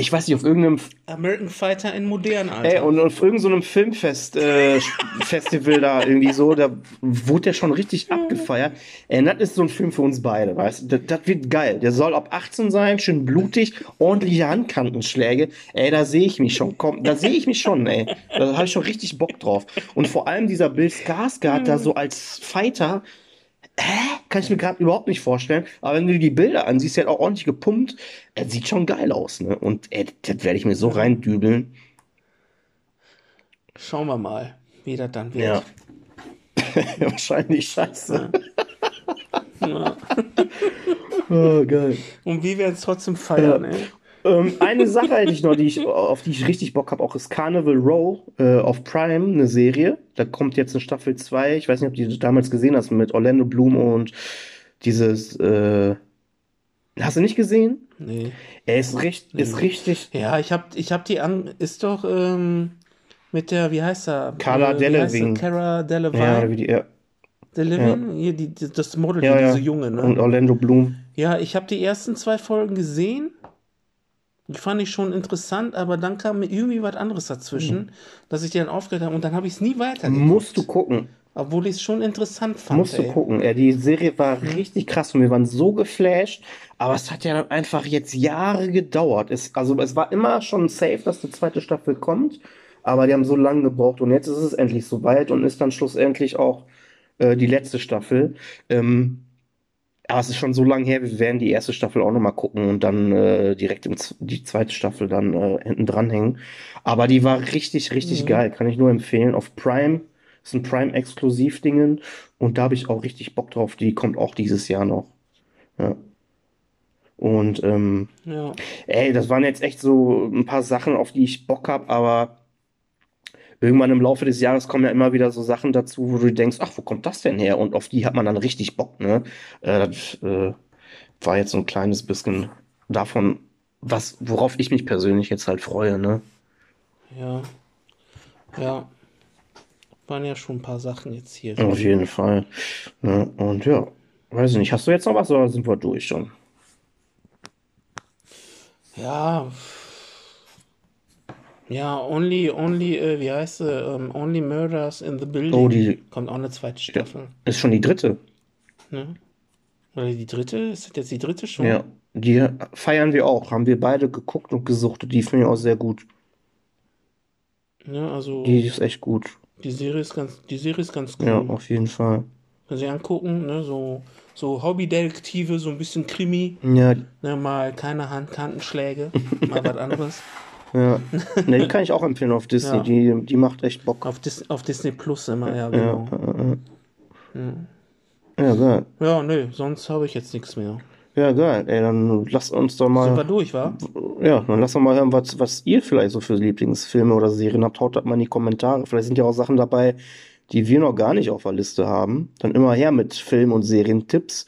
ich weiß nicht, auf irgendeinem American Fighter in modern, Alter. Ey, und auf irgendeinem Filmfest, äh, (laughs) Festival da irgendwie so, da wurde der schon richtig abgefeiert. Ey, das ist so ein Film für uns beide, weißt du? Das, das wird geil. Der soll ab 18 sein, schön blutig, ordentliche Handkantenschläge. Ey, da sehe ich mich schon. Komm, da sehe ich mich schon, ey. Da habe ich schon richtig Bock drauf. Und vor allem dieser Bill Skarsgård da so als Fighter, Hä? Kann ich mir gerade überhaupt nicht vorstellen. Aber wenn du die Bilder ansiehst, der hat auch ordentlich gepumpt. Er sieht schon geil aus, ne? Und ey, das werde ich mir so reindübeln. Schauen wir mal, wie das dann wird. Ja. (laughs) Wahrscheinlich scheiße. (laughs) Ja. Oh, geil. Und wir werden es trotzdem feiern, ey. Ähm, eine Sache hätte ich noch, die ich, auf die ich richtig Bock habe, auch ist Carnival Row äh, auf Prime, eine Serie. Da kommt jetzt eine Staffel 2. Ich weiß nicht, ob du die damals gesehen hast mit Orlando Bloom und dieses. Äh, hast du nicht gesehen? Nee. Er ist, recht, ist richtig. Ja, ich hab, ich hab die an. Ist doch ähm, mit der, wie heißt er? Cara Äh? Delevingne. Cara Delevingne. Ja, wie die, ja, Delevingne? Hier, die, die, das Model, ja, ja. diese Junge, ne? Und Orlando Bloom. Ja, ich habe die ersten zwei Folgen gesehen. Die fand ich schon interessant, aber dann kam mir irgendwie was anderes dazwischen, dass ich die dann aufgehört habe und dann habe ich es nie weitergeguckt. Musst du gucken. Obwohl ich es schon interessant fand. Musst du ey. gucken. Ja, die Serie war richtig krass und wir waren so geflasht. Aber es hat ja dann einfach jetzt Jahre gedauert. Es, also es war immer schon safe, dass die zweite Staffel kommt. Aber die haben so lange gebraucht und jetzt ist es endlich soweit und ist dann schlussendlich auch äh, die letzte Staffel. Ähm, aber es ist schon so lange her, wir werden die erste Staffel auch nochmal gucken und dann äh, direkt im, die zweite Staffel dann äh, hinten dranhängen. Aber die war richtig, richtig Mhm. geil. Kann ich nur empfehlen. Auf Prime ist ein Prime-Exklusiv-Dingen und da habe ich auch richtig Bock drauf. Die kommt auch dieses Jahr noch. Ja. Und ähm, Ja. ey, das waren jetzt echt so ein paar Sachen, auf die ich Bock habe, aber irgendwann im Laufe des Jahres kommen ja immer wieder so Sachen dazu, wo du denkst, ach, wo kommt das denn her? Und auf die hat man dann richtig Bock, ne? Äh, das äh, war jetzt so ein kleines bisschen davon, was, worauf ich mich persönlich jetzt halt freue, ne? Ja. Ja. Waren ja schon ein paar Sachen jetzt hier. Auf jeden Fall. Ne? Und ja, weiß ich nicht, hast du jetzt noch was oder sind wir durch schon? Ja. Ja, Only, Only, äh, wie heißt sie? Ähm, Only Murders in the Building. Oh, die Kommt auch eine zweite Staffel. ist schon die dritte. Ne? Oder die dritte? Ist das jetzt die dritte schon? Ja, die feiern wir auch. Haben wir beide geguckt und gesuchtet. Die finde ich auch sehr gut. Ne, also Die ist echt gut. die Serie ist ganz, die Serie ist ganz cool. Ja, auf jeden Fall. Kann sie angucken, ne? So, so Hobbydetektive, so ein bisschen Krimi. Ja, Ne, mal keine Handkantenschläge, (laughs) mal was anderes. Ja. (laughs) Ne, die kann ich auch empfehlen auf Disney. Ja. Die, die macht echt Bock. Auf, Dis auf Disney Plus immer, ja, Ja, genau. äh, äh. ja, geil. Ja, nö, sonst habe ich jetzt nichts mehr. Ja, geil. Ey, dann lasst uns doch Sind wir mal. durch, wa? Ja, dann lasst uns mal hören, was, was ihr vielleicht so für Lieblingsfilme oder Serien habt. Haut das mal in die Kommentare. Vielleicht sind ja auch Sachen dabei, die wir noch gar nicht auf der Liste haben. Dann immer her mit Film- und Serientipps.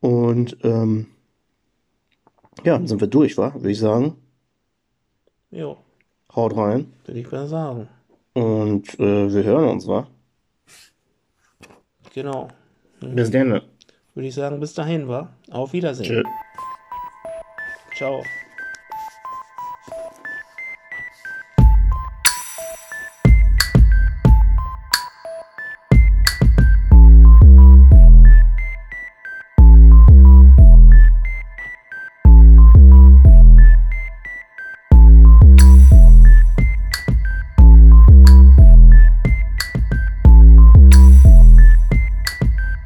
Und ähm, ja, dann sind wir durch, wa? Würde ich sagen. Jo, Haut rein. würde ich mal sagen. Und äh, wir hören uns, wa? Genau. Bis dann. Würde ich sagen, bis dahin, wa? Auf Wiedersehen. Tschö. Ciao.